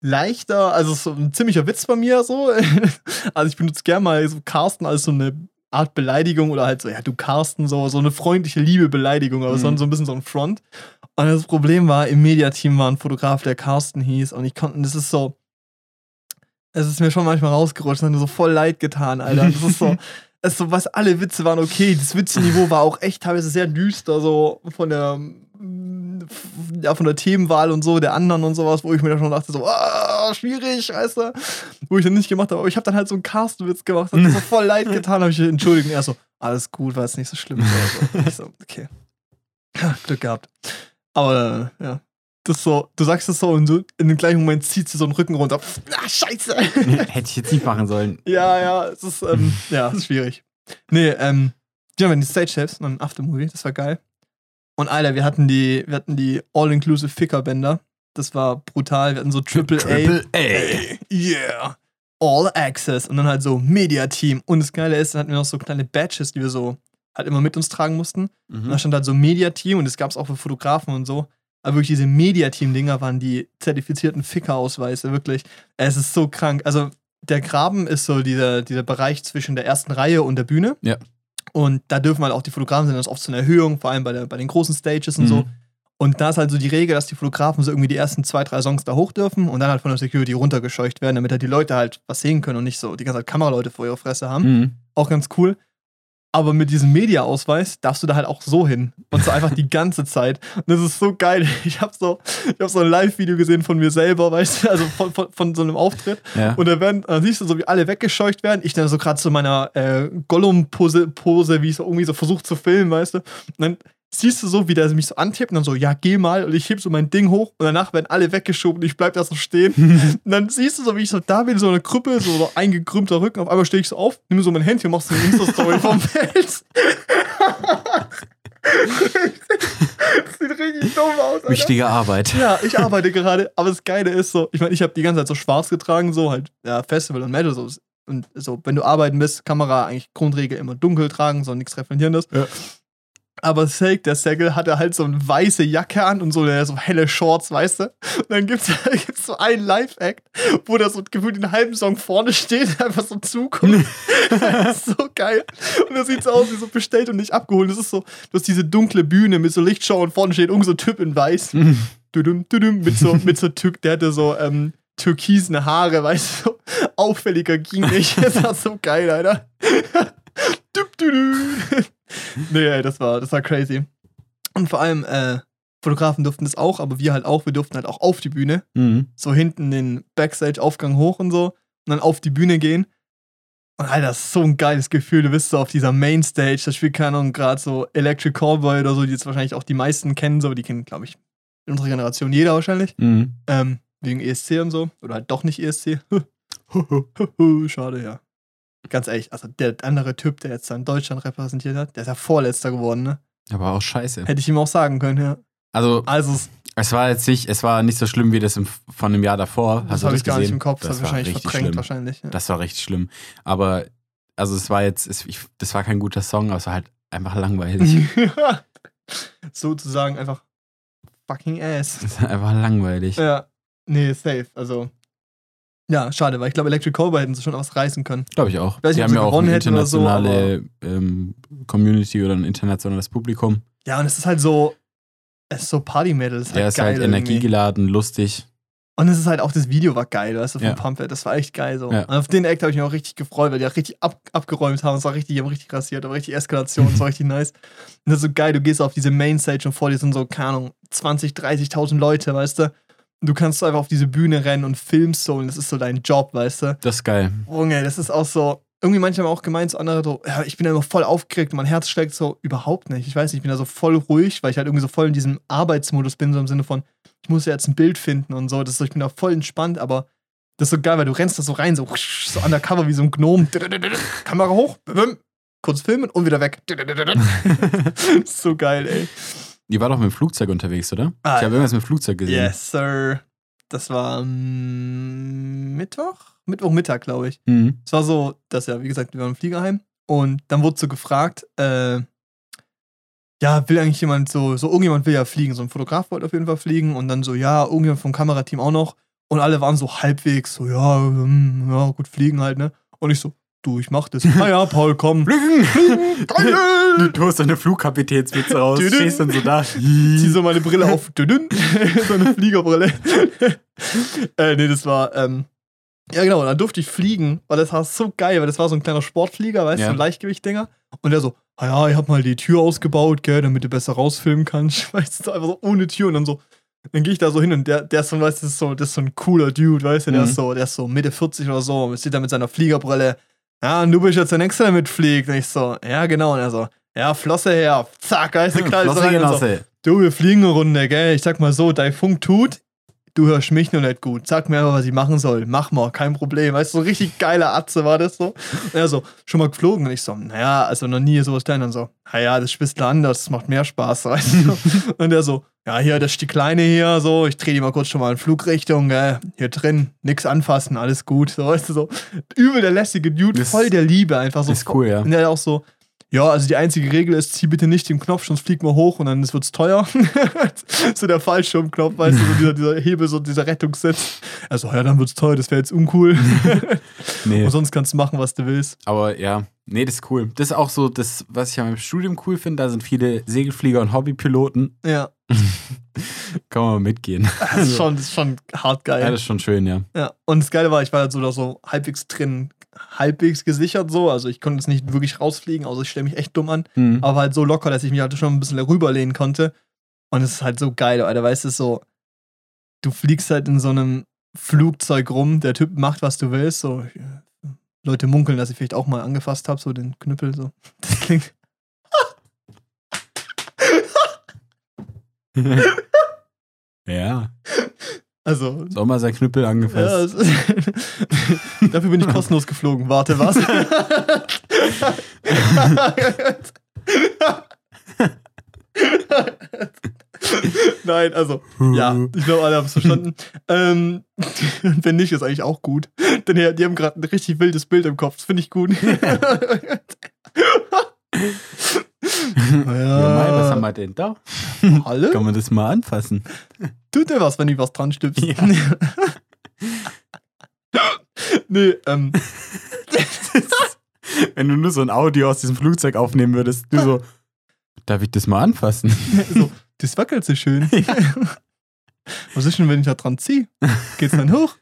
leichter, also so ein ziemlicher Witz bei mir so. also ich benutze gerne mal so Carsten als so eine Art Beleidigung oder halt so, ja, du Carsten, so, so eine freundliche Liebe-Beleidigung, aber mhm. so ein bisschen so ein Front. Und das Problem war, im Mediateam war ein Fotograf, der Carsten hieß und ich konnte, das ist so, es ist mir schon manchmal rausgerutscht, und hat mir so voll leid getan, Alter. Das ist so, es so, was alle Witze waren okay. Das Witzeniveau war auch echt teilweise sehr düster, so von der, ja, von der Themenwahl und so, der anderen und sowas, wo ich mir dann schon dachte, so, ah, schwierig, weißt du, wo ich dann nicht gemacht habe. Aber ich habe dann halt so einen Carsten-Witz gemacht, hat mir so voll leid getan, habe ich entschuldigen. Er so, alles gut, war jetzt nicht so schlimm. Ich so, okay. Glück gehabt. Aber, ja, das so, du sagst das so und du, in dem gleichen Moment ziehst du so einen Rücken runter. Ah, scheiße. Hätte ich jetzt nicht machen sollen. Ja, ja, es ist, ähm, ja, ist schwierig. Nee, ähm, ja, wenn die Stage-Chefs und ein Aftermovie, das war geil. Und Alter, wir hatten die, wir hatten die All-Inclusive Ficker-Bänder. Das war brutal. Wir hatten so Triple, Triple A. A. Yeah. All Access. Und dann halt so Media-Team. Und das Geile ist, dann hatten wir noch so kleine Badges, die wir so halt immer mit uns tragen mussten. Mhm. Und da stand halt so Media-Team und das gab es auch für Fotografen und so. Aber wirklich diese Mediateam-Dinger waren die zertifizierten Ficker-Ausweise, wirklich. Es ist so krank. Also der Graben ist so dieser, dieser Bereich zwischen der ersten Reihe und der Bühne. Ja. Und da dürfen halt auch die Fotografen sind, das ist oft so eine Erhöhung, vor allem bei, der, bei den großen Stages und mhm. so. Und da ist halt so die Regel, dass die Fotografen so irgendwie die ersten zwei, drei Songs da hoch dürfen und dann halt von der Security runtergescheucht werden, damit halt die Leute halt was sehen können und nicht so die ganze Zeit Kameraleute vor ihrer Fresse haben. Mhm. Auch ganz cool. Aber mit diesem Media-Ausweis darfst du da halt auch so hin. Und so einfach die ganze Zeit. Und das ist so geil. Ich habe so, ich hab so ein Live-Video gesehen von mir selber, weißt du, also von, von, von so einem Auftritt. Ja. Und da werden, dann siehst du so, wie alle weggescheucht werden. Ich dann so gerade zu meiner äh, Gollum-Pose, Pose, wie ich so irgendwie so versucht zu filmen, weißt du. Und dann siehst du so, wie der mich so antippt und dann so, ja, geh mal. Und ich heb so mein Ding hoch und danach werden alle weggeschoben und ich bleib da so stehen. und dann siehst du so, wie ich so da bin, so eine Krüppel, so, so eingekrümmter Rücken. Auf einmal stehe ich so auf, nimm so mein Händchen und mach so eine Insta-Story vom Fels. sieht richtig dumm aus. Alter. Wichtige Arbeit. Ja, ich arbeite gerade, aber das Geile ist so, ich meine, ich habe die ganze Zeit so schwarz getragen, so halt, ja, Festival und Metal, so. Und so, wenn du arbeiten bist, Kamera eigentlich Grundregel immer dunkel tragen, so nichts Reflektierendes. Ja. Aber Sake, der Segel, hatte halt so eine weiße Jacke an und so, so helle Shorts, weißt du? Und dann gibt's, gibt's so einen Live-Act, wo der so gefühlt den halben Song vorne steht, einfach so zuguckt. das ist so geil. Und das sieht so aus wie so bestellt und nicht abgeholt. Das ist so, du hast diese dunkle Bühne mit so Lichtschau und vorne steht irgend so ein Typ in weiß. düdüm, düdüm, mit so, mit so Typ, der hatte so, ähm, türkisen Haare, weißt du, so auffälliger ging nicht. Das war so geil, Alter. nee, das war, das war crazy. Und vor allem, äh, Fotografen durften das auch, aber wir halt auch. Wir durften halt auch auf die Bühne. Mhm. So hinten den Backstage-Aufgang hoch und so. Und dann auf die Bühne gehen. Und Alter, das ist so ein geiles Gefühl. Du bist so auf dieser Mainstage. Da spielt keine Ahnung, gerade so Electric Callboy oder so, die jetzt wahrscheinlich auch die meisten kennen. So, die kennen, glaube ich, in unserer Generation jeder wahrscheinlich. Mhm. Ähm, wegen ESC und so. Oder halt doch nicht ESC. Schade, ja ganz ehrlich, also der andere Typ, der jetzt dann Deutschland repräsentiert hat, der ist ja Vorletzter geworden, ne? Aber auch scheiße. Hätte ich ihm auch sagen können, ja. Also, also es war jetzt nicht, es war nicht so schlimm wie das im, von dem Jahr davor. Das habe ich gar nicht im Kopf, das, das war wahrscheinlich verdrängt schlimm. wahrscheinlich. Ja. Das war richtig schlimm. Aber, also es war jetzt, es, ich, das war kein guter Song, aber es war halt einfach langweilig. Sozusagen einfach fucking ass. Es war einfach langweilig. Ja. Nee, safe. Also, ja, schade, weil ich glaube, Electric Cowboy hätten sie schon was reißen können. Glaube ich auch. Ich weiß nicht, Die haben ja auch eine internationale so, ähm, Community oder ein internationales Publikum. Ja, und es ist halt so, es ist so Party-Metal. Ja, halt ist halt energiegeladen, irgendwie. lustig. Und es ist halt auch, das Video war geil, weißt du, von ja. Pumpet. Das war echt geil so. Ja. Und auf den Act habe ich mich auch richtig gefreut, weil die auch richtig ab, abgeräumt haben. Es war richtig, die haben richtig rasiert, aber richtig Eskalation, es war richtig nice. Und das ist so geil, du gehst auf diese Mainstage und vor dir sind so, keine Ahnung, 20, 30.000 Leute, weißt du du kannst einfach auf diese Bühne rennen und filmst so und das ist so dein Job, weißt du? Das ist geil. Junge, das ist auch so. Irgendwie manchmal auch gemeint, so andere so, ja, ich bin da immer voll aufgeregt und mein Herz schlägt so überhaupt nicht. Ich weiß nicht, ich bin da so voll ruhig, weil ich halt irgendwie so voll in diesem Arbeitsmodus bin, so im Sinne von, ich muss ja jetzt ein Bild finden und so. Das ist so, ich bin da voll entspannt, aber das ist so geil, weil du rennst da so rein, so, so undercover wie so ein Gnom. Kamera hoch, kurz filmen und wieder weg. so geil, ey. Die war doch mit dem Flugzeug unterwegs, oder? Ah, ich habe irgendwas mit dem Flugzeug gesehen. Yes, sir. Das war ähm, Mittwoch? Mittwochmittag, glaube ich. Mhm. Es war so, dass ja, wie gesagt, wir waren im Fliegerheim. Und dann wurde so gefragt, äh, ja, will eigentlich jemand so, so irgendjemand will ja fliegen, so ein Fotograf wollte auf jeden Fall fliegen und dann so, ja, irgendjemand vom Kamerateam auch noch und alle waren so halbwegs so, ja, hm, ja, gut fliegen halt, ne? Und ich so, du, ich mach das. Ah ja, Paul, komm. Fliegen! Geil! Du hast deine Flugkapitänswitze raus, Düdün. stehst dann so da. Zieh so meine Brille auf. Düdün. so eine Fliegerbrille. äh, nee, das war, ähm, ja genau, und dann durfte ich fliegen, weil das war so geil, weil das war so ein kleiner Sportflieger, weißt du, Ja. so ein Leichtgewichtdinger. Und der so, ah ja, ich hab mal die Tür ausgebaut, gell, damit du besser rausfilmen kannst. Weißt du, einfach so ohne Tür und dann so, dann gehe ich da so hin und der, der ist so, weißt du, das ist so, das ist so ein cooler Dude, weißt du, der Mhm. ist so, der ist so Mitte 40 oder so, und steht da mit seiner Fliegerbrille. Ja, und du bist jetzt der Nächste, der mitfliegt. Und ich so, ja, genau. Und er so, ja, Flosse her. Zack, knallt so Flosse so. Du, wir fliegen eine Runde, gell? Ich sag mal so, dein Funk tut, du hörst mich nur nicht gut. Sag mir aber, was ich machen soll. Mach mal, kein Problem. Weißt du, so richtig geiler Atze war das so. Und er so, schon mal geflogen? Und ich so, naja, also noch nie sowas klein. Und so, naja, das ist ein bisschen anders, das macht mehr Spaß, weißt du. Und er so, ja, hier, das ist die Kleine hier, so, ich dreh die mal kurz schon mal in Flugrichtung, gell? Hier drin, nix anfassen, alles gut. So, weißt du, so, übel der lässige Dude, Das- voll der Liebe, einfach so. ist cool, ja. Und er auch so, ja, also die einzige Regel ist, zieh bitte nicht den Knopf, sonst flieg mal hoch und dann wird's teuer. so der Fallschirmknopf, weißt du, so dieser, dieser Hebel, so dieser Rettungssitz. Also, ja, dann wird's teuer, das wäre jetzt uncool. Nee. und sonst kannst du machen, was du willst. Aber ja, nee, das ist cool. Das ist auch so, das, was ich an meinem Studium cool finde, da sind viele Segelflieger und Hobbypiloten. Ja, Kann man mal mitgehen. das ist schon, das ist schon hart geil. Ja, das ist schon schön, ja. Ja, und das Geile war, ich war halt so da so halbwegs drin, halbwegs gesichert so. Also ich konnte jetzt nicht wirklich rausfliegen, also ich stelle mich echt dumm an. Mhm. aber halt so locker, dass ich mich halt schon ein bisschen rüberlehnen konnte. Und es ist halt so geil, Alter, weißt du, so, du fliegst halt in so einem Flugzeug rum, der Typ macht, was du willst, so, Leute munkeln, dass ich vielleicht auch mal angefasst habe, so den Knüppel, so. Das klingt, ja. also, Soll mal sein Knüppel ja, angefasst. es ist, dafür bin ich kostenlos geflogen, warte, was? Nein, also, Ja, ich glaube, alle haben es verstanden. ähm, wenn nicht, ist eigentlich auch gut. Denn die, die haben gerade ein richtig wildes Bild im Kopf. Das finde ich gut. Ja, Mai, was haben wir denn da? Hallo? Kann man das mal anfassen? Tut dir was, wenn ich was dran stüpst. Ja. nee, ähm, Wenn du nur so ein Audio aus diesem Flugzeug aufnehmen würdest, du so, darf ich das mal anfassen? so, das wackelt so schön. was ist denn, wenn ich da dran ziehe? Geht's dann hoch?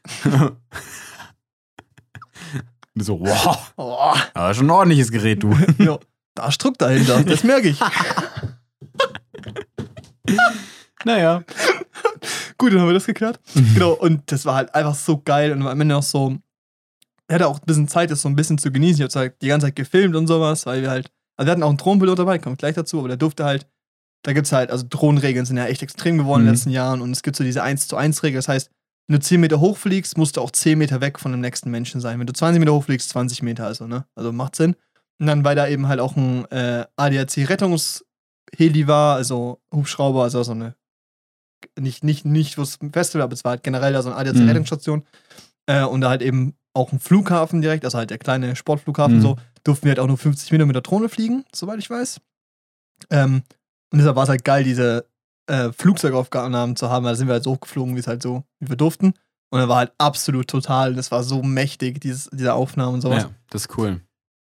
So, wow, Oh, aber schon ein ordentliches Gerät, du. ja, da ist Druck dahinter, das merke ich. naja. Gut, dann haben wir das geklärt. Genau, und das war halt einfach so geil und am Ende auch so, er hatte auch ein bisschen Zeit, das so ein bisschen zu genießen. Ich habe halt die ganze Zeit gefilmt und sowas, weil wir halt, also wir hatten auch einen Drohnenpilot dabei, kommt gleich dazu, aber der durfte halt, da gibt's halt, also Drohnenregeln sind ja echt extrem geworden in Mhm. den letzten Jahren und es gibt so diese 1 zu 1 Regel, das heißt, wenn du 10 Meter hochfliegst, musst du auch 10 Meter weg von dem nächsten Menschen sein. Wenn du 20 Meter hochfliegst, 20 Meter also, ne? Also macht Sinn. Und dann, weil da eben halt auch ein äh, ADAC-Rettungsheli war, also Hubschrauber, also so eine nicht, nicht, nicht fürs Festival, aber es war halt generell da so eine Mhm. ADAC-Rettungsstation. Äh, und da halt eben auch ein Flughafen direkt, also halt der kleine Sportflughafen Mhm. so, durften wir halt auch nur 50 Meter mit der Drohne fliegen, soweit ich weiß. Ähm, und deshalb war es halt geil, diese äh, Flugzeugaufnahmen zu haben, weil da sind wir halt so hochgeflogen, wie es halt so, wie wir durften. Und er war halt absolut total, das war so mächtig, dieses, diese Aufnahmen und sowas. Ja, das ist cool.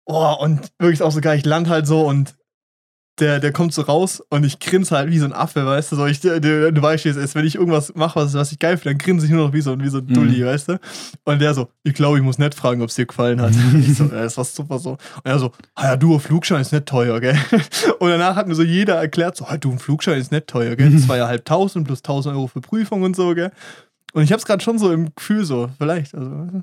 Oh, und wirklich auch so geil, ich land halt so und der, der kommt so raus und ich grinse halt wie so ein Affe, weißt du, so ich, du, du weißt, es ist, wenn ich irgendwas mache, was, was ich geil finde, dann grinse ich nur noch wie so, wie so ein Mhm. Dulli, weißt du? Und der so, ich glaube, ich muss nicht fragen, ob es dir gefallen hat. ich so, ja, das war super so. Und er so, ah ja, du, ein Flugschein ist nicht teuer, gell? Und danach hat mir so jeder erklärt, so, ah, du, ein Flugschein ist nicht teuer, gell? Zweieinhalbtausend plus 1000 Euro für Prüfung und so, gell? Und ich hab's gerade schon so im Gefühl so, vielleicht, also, weißt du?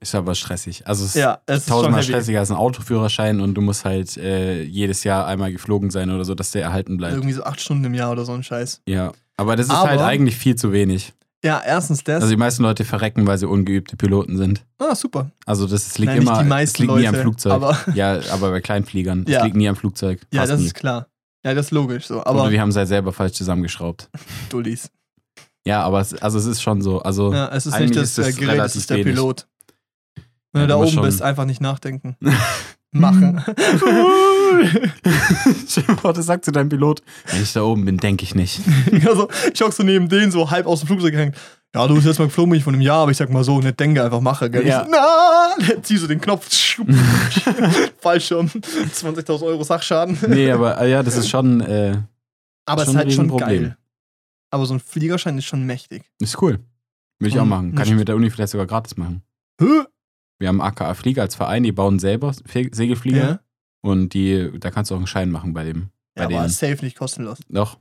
Ist aber stressig. Also es ja, es ist tausendmal stressiger als ein Autoführerschein und du musst halt äh, jedes Jahr einmal geflogen sein oder so, dass der erhalten bleibt. Irgendwie so acht Stunden im Jahr oder so ein Scheiß. Ja. Aber das ist Aber- halt eigentlich viel zu wenig. Ja, erstens das. Also die meisten Leute verrecken, weil sie ungeübte Piloten sind. ah, super. Also das, das liegt Nein, immer, die meisten liegt nie am Leute, Flugzeug. aber- ja, aber bei Kleinfliegern. Ja. liegt nie am Flugzeug. Ja, das nie. ist klar. Ja, das ist logisch so. Aber Aber die haben es halt selber falsch zusammengeschraubt. Dullis. Ja, aber es, also es ist schon so. Also Ja, es ist nicht das, ist das Gerät, es ist der wenig. Pilot. Wenn Ja, du da oben schon- bist, einfach nicht nachdenken. machen. das sagt zu deinem Pilot, wenn ich da oben bin, denke ich nicht. also, ich hock so neben denen, so halb aus dem Flugzeug gehängt. Ja, du bist jetzt mal geflogen bin ich von einem Jahr, aber ich sag mal so, nicht denke, einfach mache. Gell? Ja. Ich na, zieh so den Knopf. Fallschirm. 20.000 Euro Sachschaden. Nee, aber äh, ja, das ist schon, äh, aber es ist halt ein schon Riesenproblem. geil. Aber so ein Fliegerschein ist schon mächtig. ist cool. Würde ich auch Und machen. Kann ich mit der Uni vielleicht sogar gratis machen. Hä? Wir haben AKA Flieger als Verein, die bauen selber Segelflieger. Ja, Und die, da kannst du auch einen Schein machen bei dem. Bei ja aber denen. safe nicht kostenlos. Doch.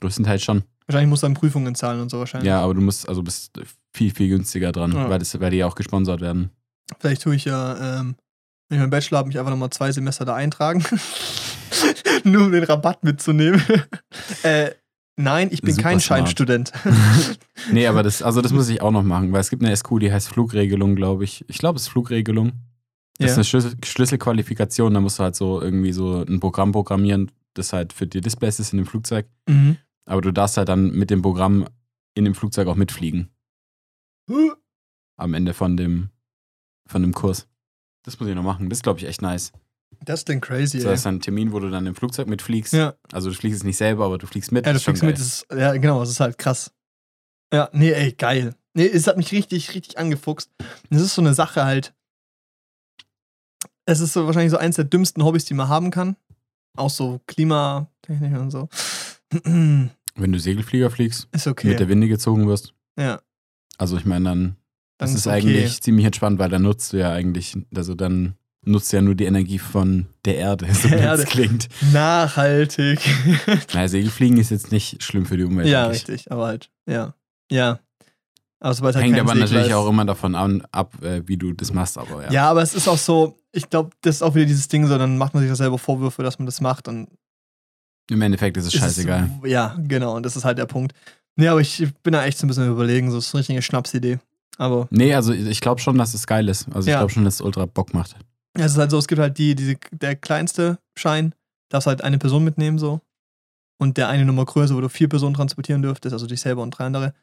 Größtenteils schon. Wahrscheinlich musst du dann Prüfungen zahlen und so wahrscheinlich. Ja, aber du musst, also bist viel, viel günstiger dran, Ja. weil, das, weil die ja auch gesponsert werden. Vielleicht tue ich ja, ähm, wenn ich meinen Bachelor habe, mich einfach nochmal zwei Semester da eintragen. Nur um den Rabatt mitzunehmen. äh, nein, ich bin Super kein smart. Scheinstudent. Nee, aber das, also das muss ich auch noch machen, weil es gibt eine SQ, die heißt Flugregelung, glaube ich. Ich glaube, es ist Flugregelung. Das ist Ja. eine Schlüssel Schlüsselqualifikation, da musst du halt so irgendwie so ein Programm programmieren, das halt für die Displays ist in dem Flugzeug. Mhm. Aber du darfst halt dann mit dem Programm in dem Flugzeug auch mitfliegen. Am Ende von dem, von dem Kurs. Das muss ich noch machen. Das ist, glaube ich, echt nice. Das klingt crazy, Das ey. ist dann ein Termin, wo du dann im Flugzeug mitfliegst. Ja, Also du fliegst es nicht selber, aber du fliegst mit. ja du Das ist fliegst mit. Das ist, ja, genau, das ist halt krass. Ja, nee, ey, geil. Nee, es hat mich richtig, richtig angefuchst. Und es ist so eine Sache halt. Es ist so wahrscheinlich so eins der dümmsten Hobbys, die man haben kann. Auch so Klimatechnik und so. Wenn du Segelflieger fliegst, Ist okay. mit der Winde gezogen wirst. ja, Also ich meine, dann, das dann ist okay. eigentlich ziemlich entspannt, weil dann nutzt du ja eigentlich, also dann nutzt ja nur die Energie von der Erde, so Der wie Erde. es klingt. nachhaltig. Naja, Segelfliegen ist jetzt nicht schlimm für die Umwelt. ja, richtig, aber halt, ja. Ja. Aber sobald halt Hängt aber Segler natürlich ist- auch immer davon an, ab, äh, wie du das machst, aber ja. Ja, aber es ist auch so, ich glaube, das ist auch wieder dieses Ding so, dann macht man sich das selber Vorwürfe, dass man das macht und Im Endeffekt ist es ist scheißegal. Es, ja, genau, und das ist halt der Punkt. Nee, aber ich bin da echt so ein bisschen überlegen, so das ist eine richtige Schnapsidee. Aber Nee, also ich glaube schon, dass es geil ist. Also ich Ja. glaube schon, dass es ultra Bock macht. Ja, es ist halt so, es gibt halt die, diese, der kleinste Schein, darfst halt eine Person mitnehmen so. Und der eine Nummer größer, wo du vier Personen transportieren dürftest, also dich selber und drei andere,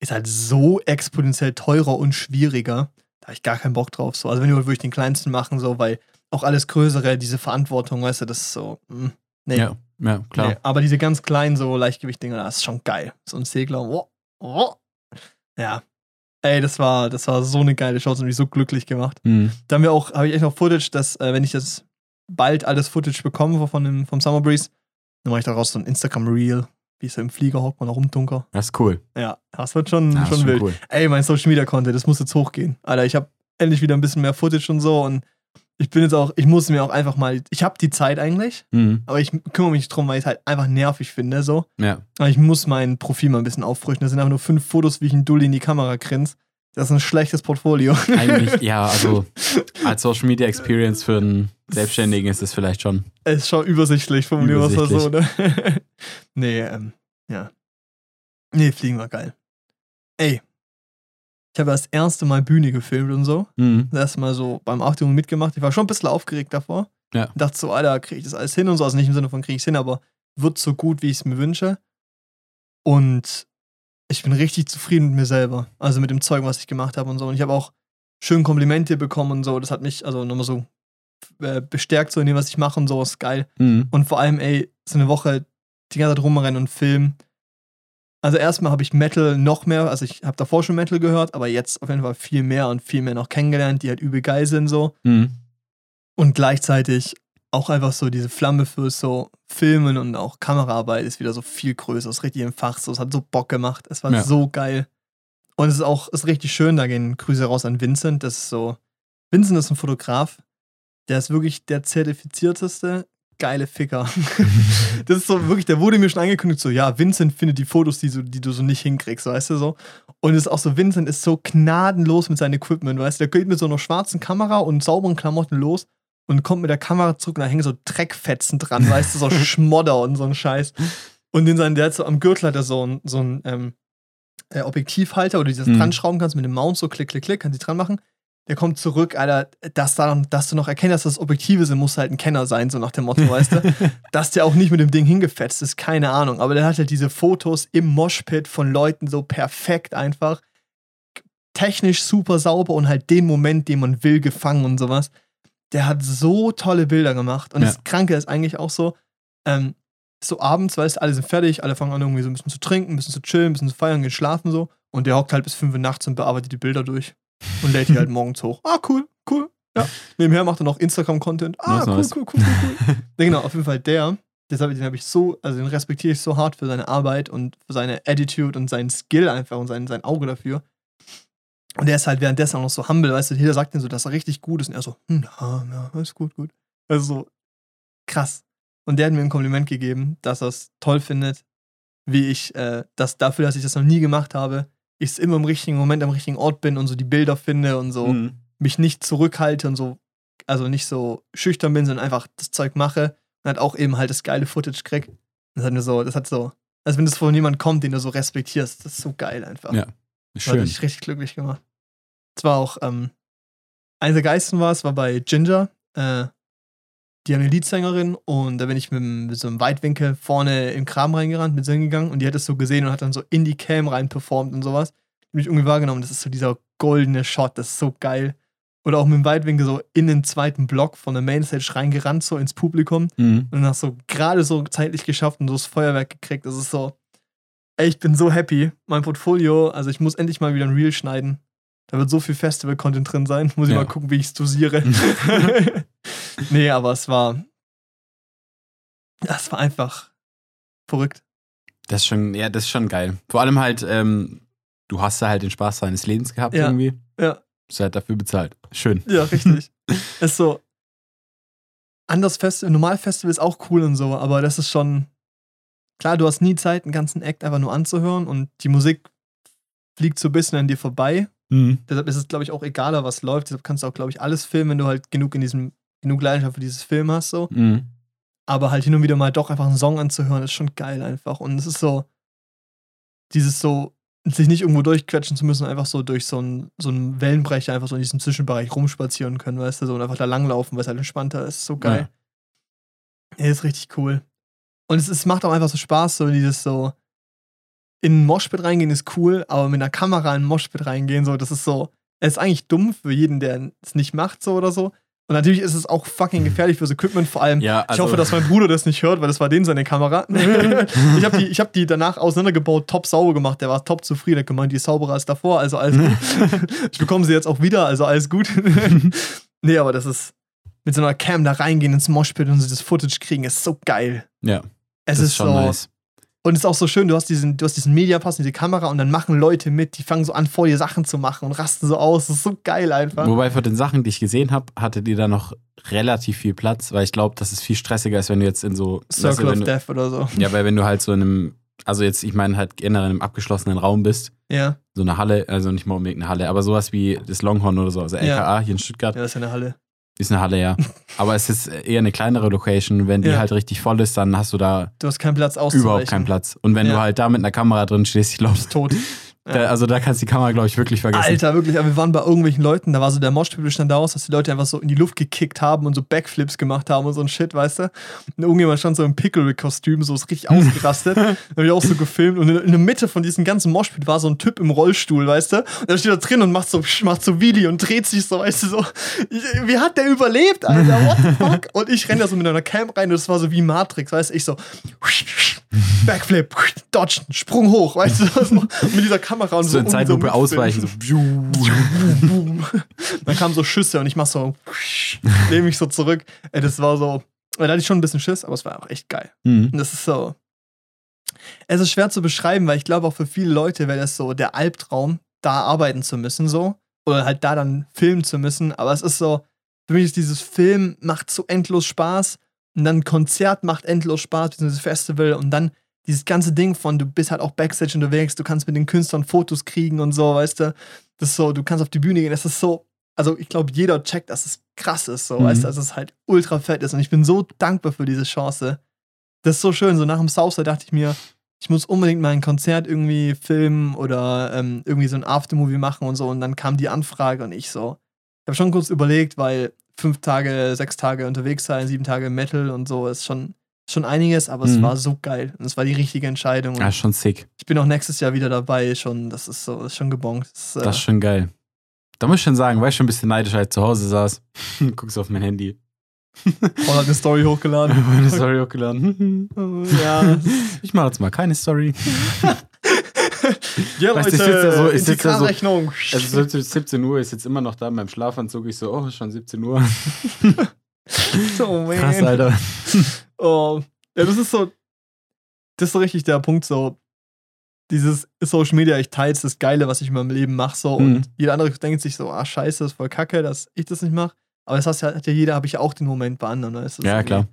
ist halt so exponentiell teurer und schwieriger. Da habe ich gar keinen Bock drauf. So. Also wenn wir wirklich den kleinsten machen, so, weil auch alles Größere, diese Verantwortung, weißt du, das ist so. mm, nee. Ja, ja, klar. Nee, aber diese ganz kleinen, so Leichtgewicht-Dinger, das ist schon geil. So ein Segler. Oh, oh. Ja. Ey, das war, das war so eine geile Show, das hat mich so glücklich gemacht. Hm. Da haben wir auch, habe ich echt noch Footage, dass, äh, wenn ich das bald alles Footage bekomme von dem, vom Summer Breeze, dann mache ich daraus so ein Instagram-Reel, wie so im Flieger hockt man da rumtunker. Das ist cool. Ja, das wird schon, das schon ist wild. cool. Ey, mein Social Media Content, das muss jetzt hochgehen. Alter, ich habe endlich wieder ein bisschen mehr Footage und so und ich bin jetzt auch, ich muss mir auch einfach mal, ich habe die Zeit eigentlich, Mhm. aber ich kümmere mich drum, weil ich es halt einfach nervig finde, so. Ja. Aber ich muss mein Profil mal ein bisschen auffrischen. Das sind einfach nur fünf Fotos, wie ich ein Dulli in die Kamera grinse. Das ist ein schlechtes Portfolio. Eigentlich, ja, also als Social Media Experience für einen Selbstständigen ist es vielleicht schon. Es ist schon übersichtlich, formulieren wir es so, ne? nee, ähm, ja. Nee, Fliegen war geil. Ey. Ich habe das erste Mal Bühne gefilmt und so. Mhm. Das erste Mal so beim Achtung mitgemacht. Ich war schon ein bisschen aufgeregt davor. Ja. Dachte so, Alter, kriege ich das alles hin und so. Also nicht im Sinne von kriege ich es hin, aber wird so gut, wie ich es mir wünsche. Und ich bin richtig zufrieden mit mir selber. Also mit dem Zeug, was ich gemacht habe und so. Und ich habe auch schön Komplimente bekommen und so. Das hat mich also nochmal so äh, bestärkt, so in dem, was ich mache und so. Ist geil. Mhm. Und vor allem, ey, so eine Woche die ganze Zeit rumrennen und filmen. Also erstmal habe ich Metal noch mehr, also ich habe davor schon Metal gehört, aber jetzt auf jeden Fall viel mehr und viel mehr noch kennengelernt, die halt übel geil sind so. Mhm. Und gleichzeitig auch einfach so diese Flamme für so Filmen und auch Kameraarbeit ist wieder so viel größer, ist richtig im Fach, so, es hat so Bock gemacht, es war Ja. so geil. Und es ist auch ist richtig schön, da gehen Grüße raus an Vincent, das ist so, Vincent ist ein Fotograf, der ist wirklich der zertifizierteste geile Ficker. das ist so wirklich, der wurde mir schon angekündigt, so, ja, Vincent findet die Fotos, die, so, die du so nicht hinkriegst, weißt du so. Und es ist auch so, Vincent ist so gnadenlos mit seinem Equipment, weißt du, der geht mit so einer schwarzen Kamera und sauberen Klamotten los und kommt mit der Kamera zurück und da hängen so Dreckfetzen dran, weißt du, so Schmodder und so ein Scheiß. Und in seinen, der hat so am Gürtel hat er so ein, so ein ähm, äh, Objektivhalter, wo du das Mhm. dran schrauben kannst mit dem Mount, so klick, klick, klick, kannst du dran machen. Der kommt zurück, Alter, dass, da, dass du noch erkennst, dass das Objektive sind, muss halt ein Kenner sein, so nach dem Motto, weißt du? Dass der auch nicht mit dem Ding hingefetzt ist, keine Ahnung. Aber der hat halt diese Fotos im Moshpit von Leuten so perfekt einfach. Technisch super sauber und halt den Moment, den man will, gefangen und sowas. der hat so tolle Bilder gemacht. Und Ja. das Kranke ist eigentlich auch so, ähm, so abends, weißt du, alle sind fertig, alle fangen an, irgendwie so ein bisschen zu trinken, ein bisschen zu chillen, ein bisschen zu feiern, gehen schlafen so. Und der hockt halt bis 5 Uhr nachts und bearbeitet die Bilder durch. Und lädt die halt morgens hoch. Ah, cool, cool. Ja. Nebenher macht er noch Instagram-Content. Ah, cool, cool, cool, cool, cool. ja, genau, auf jeden Fall der. Deshalb, den habe ich so, also den respektiere ich so hart für seine Arbeit und für seine Attitude und seinen Skill einfach und sein, sein Auge dafür. Und der ist halt währenddessen auch noch so humble, weißt du, jeder sagt ihm so, dass er richtig gut ist und er so, hm, ja, ja, ist gut, gut. Also so krass. Und der hat mir ein Kompliment gegeben, dass er es toll findet, wie ich, äh, dass dafür, dass ich das noch nie gemacht habe, ich es immer im richtigen Moment am richtigen Ort bin und so die Bilder finde und so Mhm. mich nicht zurückhalte und so, also nicht so schüchtern bin, sondern einfach das Zeug mache und halt auch eben halt das geile Footage krieg. Das hat mir so, das hat so, als wenn das von jemandem kommt, den du so respektierst, das ist so geil einfach. Ja, Das hat Schön. mich richtig glücklich gemacht. Es war auch, ähm, eine der geilsten war es, war bei Ginger, äh, die haben eine Leadsängerin und da bin ich mit, so einem Weitwinkel vorne im Kram reingerannt, mit Singen gegangen und die hat es so gesehen und hat dann so in die Cam rein performt und sowas. Die hab ich irgendwie wahrgenommen, das ist so dieser goldene Shot, das ist so geil. Oder auch mit dem Weitwinkel so in den zweiten Block von der Mainstage reingerannt, so ins Publikum Mhm. und dann hast so gerade so zeitlich geschafft und so das Feuerwerk gekriegt. Das ist so, ey, ich bin so happy. Mein Portfolio, also ich muss endlich mal wieder ein Reel schneiden. Da wird so viel Festival-Content drin sein. Muss ich Ja. mal gucken, wie ich es dosiere. nee, aber es war, das war einfach verrückt. Das ist schon, ja, das ist schon geil. Vor allem halt, ähm, du hast da halt den Spaß deines Lebens gehabt Ja. irgendwie. Ja. Bist halt dafür bezahlt. Schön. Ja, richtig. ist so, anders Festival, normal Festival ist auch cool und so, aber das ist schon, klar, du hast nie Zeit, einen ganzen Act einfach nur anzuhören und die Musik fliegt so ein bisschen an dir vorbei. Mhm. Deshalb ist es, glaube ich, auch egaler, was läuft. Deshalb kannst du auch, glaube ich, alles filmen, wenn du halt genug in diesem, genug Leidenschaft für dieses Film hast, so. Mhm. Aber halt hin und wieder mal doch einfach einen Song anzuhören, ist schon geil einfach. Und es ist so, dieses so, sich nicht irgendwo durchquetschen zu müssen, einfach so durch so einen, so einen Wellenbrecher einfach so in diesem Zwischenbereich rumspazieren können, weißt du, so und einfach da langlaufen, weil es halt entspannter ist. So geil. Ja. ist richtig cool. Und es, es macht auch einfach so Spaß, so dieses so, in ein Moshpit reingehen ist cool, aber mit einer Kamera in ein Moshpit reingehen, so, das ist so, es ist eigentlich dumm für jeden, der es nicht macht, so oder so. Und natürlich ist es auch fucking gefährlich fürs Equipment, vor allem. Ja, ich also- hoffe, dass mein Bruder das nicht hört, weil das war den seine Kamera. ich habe die, ich hab die danach auseinandergebaut, top sauber gemacht. Der war top zufrieden, hat gemeint, die ist sauberer als davor, also alles gut. ich bekomme sie jetzt auch wieder, also alles gut. nee, aber das ist mit so einer Cam da reingehen ins Moshpit und so das Footage kriegen, ist so geil. Ja, Es das ist, schon so. nice. Und es ist auch so schön, du hast diesen, du hast diesen Mediapass und diese Kamera und dann machen Leute mit, die fangen so an, vor dir Sachen zu machen und rasten so aus. Das ist so geil einfach. Wobei für den Sachen, die ich gesehen habe, hattet ihr da noch relativ viel Platz, weil ich glaube, dass es viel stressiger ist, wenn du jetzt in so. weißt Circle wenn of du, Death oder so. Ja, weil wenn du halt so in einem, also jetzt, ich meine halt generell in einem abgeschlossenen Raum bist, Ja, so eine Halle, also nicht mal unbedingt eine Halle, aber sowas wie das Longhorn oder so, also Ja. LKA hier in Stuttgart, ja, das ist ja eine Halle. ist eine Halle, ja. aber es ist eher eine kleinere Location. Wenn die Ja. halt richtig voll ist, dann hast du da Du hast keinen Platz auszuweichen. überhaupt keinen Platz. Und wenn Ja. du halt da mit einer Kamera drin stehst, ich glaube, tot. da, also da kannst du die Kamera, glaube ich, wirklich vergessen. Alter, wirklich, aber wir waren bei irgendwelchen Leuten, da war so der Moshpit stand da aus, dass die Leute einfach so in die Luft gekickt haben und so Backflips gemacht haben und so ein Shit, weißt du? Und irgendjemand stand so im Pickle-Kostüm, so ist richtig ausgerastet. da hab ich auch so gefilmt und in, in der Mitte von diesem ganzen Moshpit war so ein Typ im Rollstuhl, weißt du? Und der steht da drin und macht so, macht so Wheelie und dreht sich so, weißt du, so. Wie hat der überlebt, Alter? What the fuck? Und ich renne da so mit einer Cam rein und das war so wie Matrix, weißt du? Ich so, Backflip, dodgen, Sprung hoch, weißt du? Mit dieser Kamera und so. so in Zeitlupe ausweichen, so. Boom, boom. Dann kamen so Schüsse und ich mach so, lehne mich so zurück. Ey, das war so, da hatte ich schon ein bisschen Schiss, aber es war auch echt geil. Mhm. Und das ist so, es ist schwer zu beschreiben, weil ich glaube auch für viele Leute wäre das so der Albtraum, da arbeiten zu müssen, so. Oder halt da dann filmen zu müssen. Aber es ist so, für mich ist dieses Film macht so endlos Spaß. Und dann ein Konzert macht endlos Spaß, dieses Festival. Und dann dieses ganze Ding von, du bist halt auch Backstage unterwegs, du kannst mit den Künstlern Fotos kriegen und so, weißt du. Das ist so, du kannst auf die Bühne gehen. Das ist so, also ich glaube, jeder checkt, dass es krass ist, so, Mhm. weißt du, dass es halt ultra fett ist. Und ich bin so dankbar für diese Chance. Das ist so schön. So nach dem Southside dachte ich mir, ich muss unbedingt mal ein Konzert irgendwie filmen oder ähm, irgendwie so ein Aftermovie machen und so. Und dann kam die Anfrage und ich so, ich habe schon kurz überlegt, weil fünf Tage, sechs Tage unterwegs sein, sieben Tage Metal und so ist schon, schon einiges, aber es Mhm. war so geil. Und es war die richtige Entscheidung. Und Ja, schon sick. ich bin auch nächstes Jahr wieder dabei, schon, das ist so, ist schon gebongt. Das, ist, äh, Das ist schon geil. Da muss ich schon sagen, war ich schon ein bisschen neidisch, als ich zu Hause saß. Guckst auf mein Handy. Paul hat eine Story hochgeladen. Meine Story hochgeladen. ja. Ich mache jetzt mal keine Story. Ja, du, ich sitz da so- ich sitz da so-. Also es ist 17 Uhr, ich sitze immer noch da in meinem Schlafanzug. Ich so, oh, ist schon 17 Uhr. oh, man. Krass, Alter. Oh. Ja, das ist so, das ist so richtig der Punkt, so, dieses Social Media, ich teile das Geile, was ich in meinem Leben mache, so, Mhm. und jeder andere denkt sich so, ah, scheiße, das ist voll kacke, dass ich das nicht mache. Aber das heißt, hat ja jeder, habe ich ja auch den Moment bei anderen, weißt? Das Ja, klar.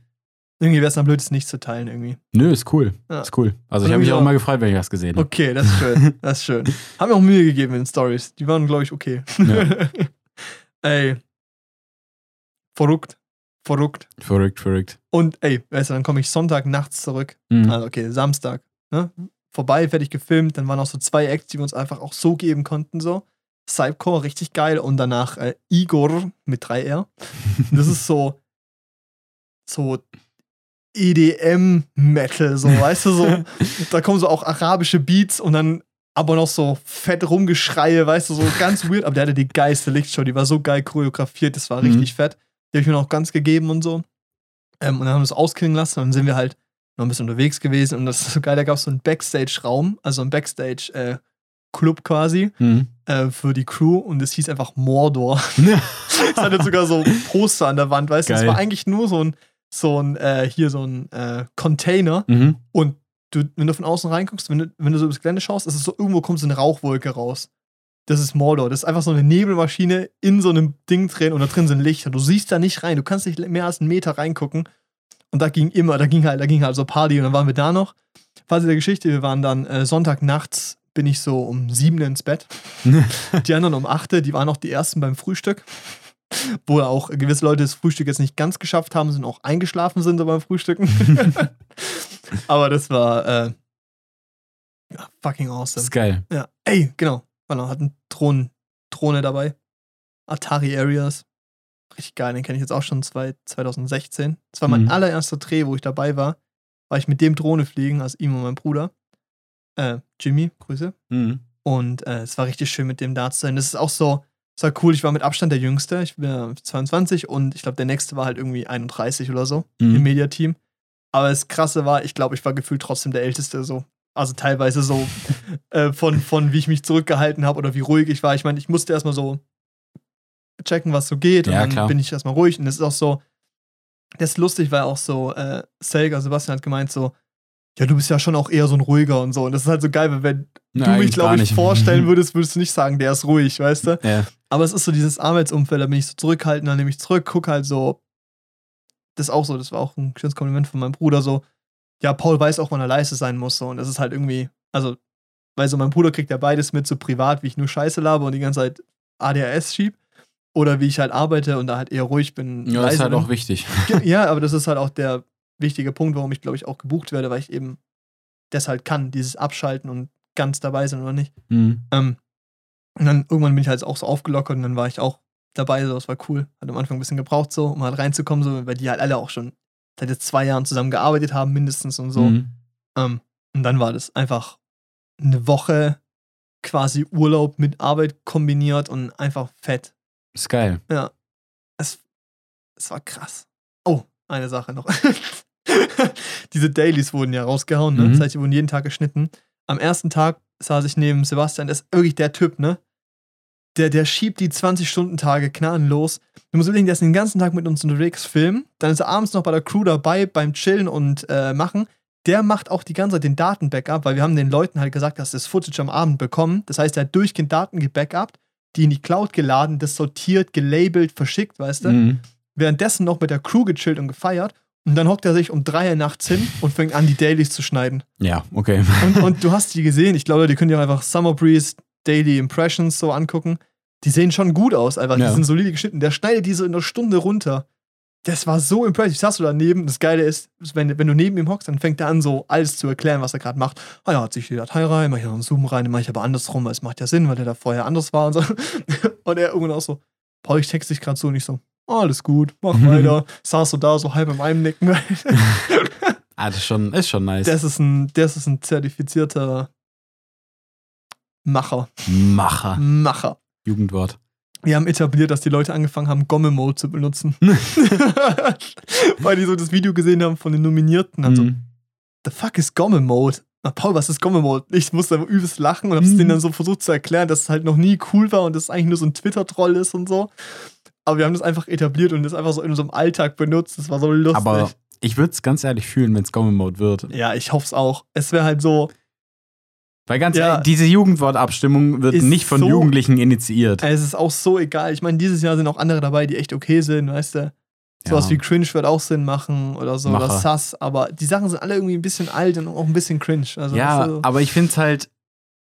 Irgendwie, wäre es dann blöd, es nicht zu teilen, irgendwie. Nö, ist cool. Ja. Ist cool. Also Und ich habe mich auch auch- immer gefreut, wenn ich was gesehen habe. Okay, das ist schön, das ist schön. Haben mir auch Mühe gegeben in den Stories. Die waren, glaube ich, okay. Ja. ey. Verrückt. Verrückt. Verrückt, verrückt. Und ey, weißt du, dann komme ich Sonntag nachts zurück. Mhm. Also okay, Samstag. Ne? Vorbei, fertig gefilmt. Dann waren noch so zwei Acts, die wir uns einfach auch so geben konnten. so. Cypcore, richtig geil. Und danach äh, Igor mit 3R. Das ist so, so EDM-Metal, so, weißt du, so. Da kommen so auch arabische Beats und dann aber noch so fett Rumgeschreie, weißt du, so ganz weird. Aber der hatte die geilste Lichtshow, die war so geil choreografiert, das war Mhm. richtig fett. Die habe ich mir noch ganz gegeben und so. Ähm, und dann haben wir es ausklingen lassen und dann sind wir halt noch ein bisschen unterwegs gewesen und das ist so geil, da gab es so einen Backstage-Raum, also ein Backstage-Club quasi Mhm. äh, für die Crew und es hieß einfach Mordor. Es hatte sogar so Poster an der Wand, weißt du? Es war eigentlich nur so ein, so ein, äh, hier so ein äh, Container Mhm. und du, wenn du von außen reinguckst, wenn du, wenn du so übers Gelände schaust, ist es so, irgendwo kommt so eine Rauchwolke raus. Das ist Mordor. Das ist einfach so eine Nebelmaschine in so einem Ding drin und da drin sind Lichter. Du siehst da nicht rein. Du kannst nicht mehr als einen Meter reingucken. Und da ging immer, da ging halt, da ging halt so Party und dann waren wir da noch. Phase der Geschichte, wir waren dann äh, Sonntagnachts, bin ich so um sieben ins Bett. Die anderen um achte, die waren auch die ersten beim Frühstück. Wo auch gewisse Leute das Frühstück jetzt nicht ganz geschafft haben, sind auch eingeschlafen sind so beim Frühstücken. Aber das war äh, fucking Das awesome. ist geil. Ja, ey, genau. Genau, hatten Drohnen, Drohne dabei. Atari Areas. Richtig geil, den kenne ich jetzt auch schon zwei, 2016. Das war mein Mhm. allererster Dreh, wo ich dabei war. War ich mit dem Drohne fliegen, also ihm und meinem Bruder. Äh, Jimmy, Grüße. Mhm. Und äh, es war richtig schön, mit dem da zu sein. Das ist auch so, es war cool, ich war mit Abstand der Jüngste. Ich bin ja 22 und ich glaube, der nächste war halt irgendwie 31 oder so Mhm. im Mediateam. Aber das Krasse war, ich glaube, ich war gefühlt trotzdem der Älteste so. Also teilweise so äh, von, von wie ich mich zurückgehalten habe oder wie ruhig ich war. Ich meine, ich musste erstmal so checken, was so geht. Und Ja, dann klar. bin ich erstmal ruhig. Und das ist auch so, das ist lustig, weil auch so, äh, Selga, Sebastian hat gemeint so, ja, du bist ja schon auch eher so ein ruhiger und so. Und das ist halt so geil, weil wenn Na, du mich, glaube ich, nicht. vorstellen würdest, würdest du nicht sagen, der ist ruhig, weißt du? Ja. Aber es ist so dieses Arbeitsumfeld, da bin ich so zurückhaltend, dann nehme ich zurück, gucke halt so. Das ist auch so, das war auch ein schönes Kompliment von meinem Bruder, so. Ja, Paul weiß auch, wann er leise sein muss, so. Und das ist halt irgendwie, also, weil so mein Bruder kriegt ja beides mit, so privat, wie ich nur Scheiße laber und die ganze Zeit ADHS schieb. Oder wie ich halt arbeite und da halt eher ruhig bin. Ja, das ist halt bin. auch wichtig. Ja, aber das ist halt auch der wichtige Punkt, warum ich, glaube ich, auch gebucht werde, weil ich eben das halt kann, dieses Abschalten und ganz dabei sein oder nicht. Mhm. Ähm, und dann irgendwann bin ich halt auch so aufgelockert und dann war ich auch dabei, so, das war cool. Hat am Anfang ein bisschen gebraucht, so, um halt reinzukommen, so, weil die halt alle auch schon seit jetzt zwei Jahren zusammen gearbeitet haben, mindestens und so. Mhm. Ähm, und dann war das einfach eine Woche quasi Urlaub mit Arbeit kombiniert und einfach fett. Ist geil. Ja. Es, es war krass. Oh, eine Sache noch. Diese Dailies wurden ja rausgehauen, ne? Mhm. Das heißt, die wurden jeden Tag geschnitten. Am ersten Tag saß ich neben Sebastian, das ist wirklich der Typ, ne? Der, der schiebt die 20-Stunden-Tage gnadenlos. Du musst überlegen, der ist den ganzen Tag mit uns unterwegs filmen. Dann ist er abends noch bei der Crew dabei beim Chillen und äh, Machen. Der macht auch die ganze Zeit den Daten-Backup, weil wir haben den Leuten halt gesagt, dass sie das Footage am Abend bekommen. Das heißt, er hat durchgehend Daten gebackupt, die in die Cloud geladen, das sortiert, gelabelt, verschickt, weißt du? Mhm. Währenddessen noch mit der Crew gechillt und gefeiert. Und dann hockt er sich um drei Uhr nachts hin und fängt an, die Dailies zu schneiden. Ja, okay. Und, und du hast die gesehen. Ich glaube, die ihr auch einfach Summer Breeze Daily Impressions so angucken. Die sehen schon gut aus, einfach. Ja. Die sind solide geschnitten. Der schneidet die so in einer Stunde runter. Das war so impressive. Saß du daneben. Das Geile ist, wenn, wenn du neben ihm hockst, dann fängt er an, so alles zu erklären, was er gerade macht. Ah ja, hat sich die Datei rein, mach ich noch einen Zoom rein, mach ich aber andersrum, weil es macht ja Sinn, weil der da vorher anders war und so. Und er irgendwann auch so, Paul, ich texte dich gerade so und ich so, oh, alles gut, mach weiter. Saß so da, so halb im Einnicken. Ah, das ist schon, ist schon nice. Das ist ein, das ist ein zertifizierter Macher. Macher. Macher. Jugendwort. Wir haben etabliert, dass die Leute angefangen haben, Gomme-Mode zu benutzen. Weil die so das Video gesehen haben von den Nominierten. Also, Mhm. the fuck is Gomme-Mode? Na, Paul, was ist Gomme-Mode? Ich musste aber übelst lachen und hab's Mhm. denen dann so versucht zu erklären, dass es halt noch nie cool war und dass es eigentlich nur so ein Twitter-Troll ist und so. Aber wir haben das einfach etabliert und das einfach so in unserem Alltag benutzt. Das war so lustig. Aber ich würde es ganz ehrlich fühlen, wenn es Gomme-Mode wird. ja, ich hoffe es auch. Es wäre halt so, Weil ganz Ja. ehrlich, diese Jugendwortabstimmung wird nicht von so- Jugendlichen initiiert. es ist auch so egal. Ich meine, dieses Jahr sind auch andere dabei, die echt okay sind, weißt du? Sowas Ja. wie Cringe wird auch Sinn machen oder so, oder Macher. Sass, aber die Sachen sind alle irgendwie ein bisschen alt und auch ein bisschen cringe. Also, ja, du, aber ich finde es halt.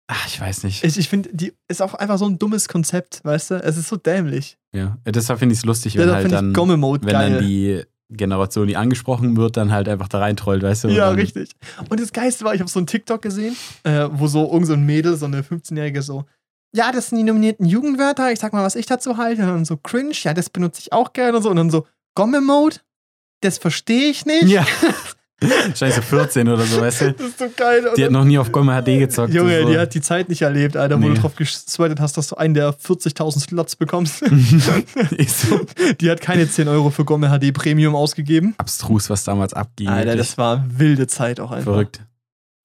Ach, ich weiß nicht. ich, ich finde, die ist auch einfach so ein dummes Konzept, weißt du? Es ist so dämlich. ja. Deshalb finde ich es lustig, wenn Deshalb halt finde dann, ich wenn geil. dann die Generation, die angesprochen wird, dann halt einfach da reintrollt, weißt du? Ja, richtig. Und das Geiste war, ich habe so einen TikTok gesehen, äh, wo so irgend so ein Mädel, so eine 15-Jährige, so, ja, das sind die nominierten Jugendwörter, ich sag mal, was ich dazu halte. Und dann so cringe, ja, das benutze ich auch gerne und so. Und dann so, Gomme-Mode, das verstehe ich nicht. Ja. So 14 oder so, weißt du? Das ist so geil. Und Die hat noch nie auf Gomme HD gezockt. Junge, so. die hat die Zeit nicht erlebt, Alter, wo Nee. du drauf gesweatet hast, dass du einen der 40.000 Slots bekommst. ist so die hat keine 10 Euro für Gomme HD Premium ausgegeben. abstrus, was damals abging. Alter, wirklich. das war wilde Zeit auch einfach. verrückt.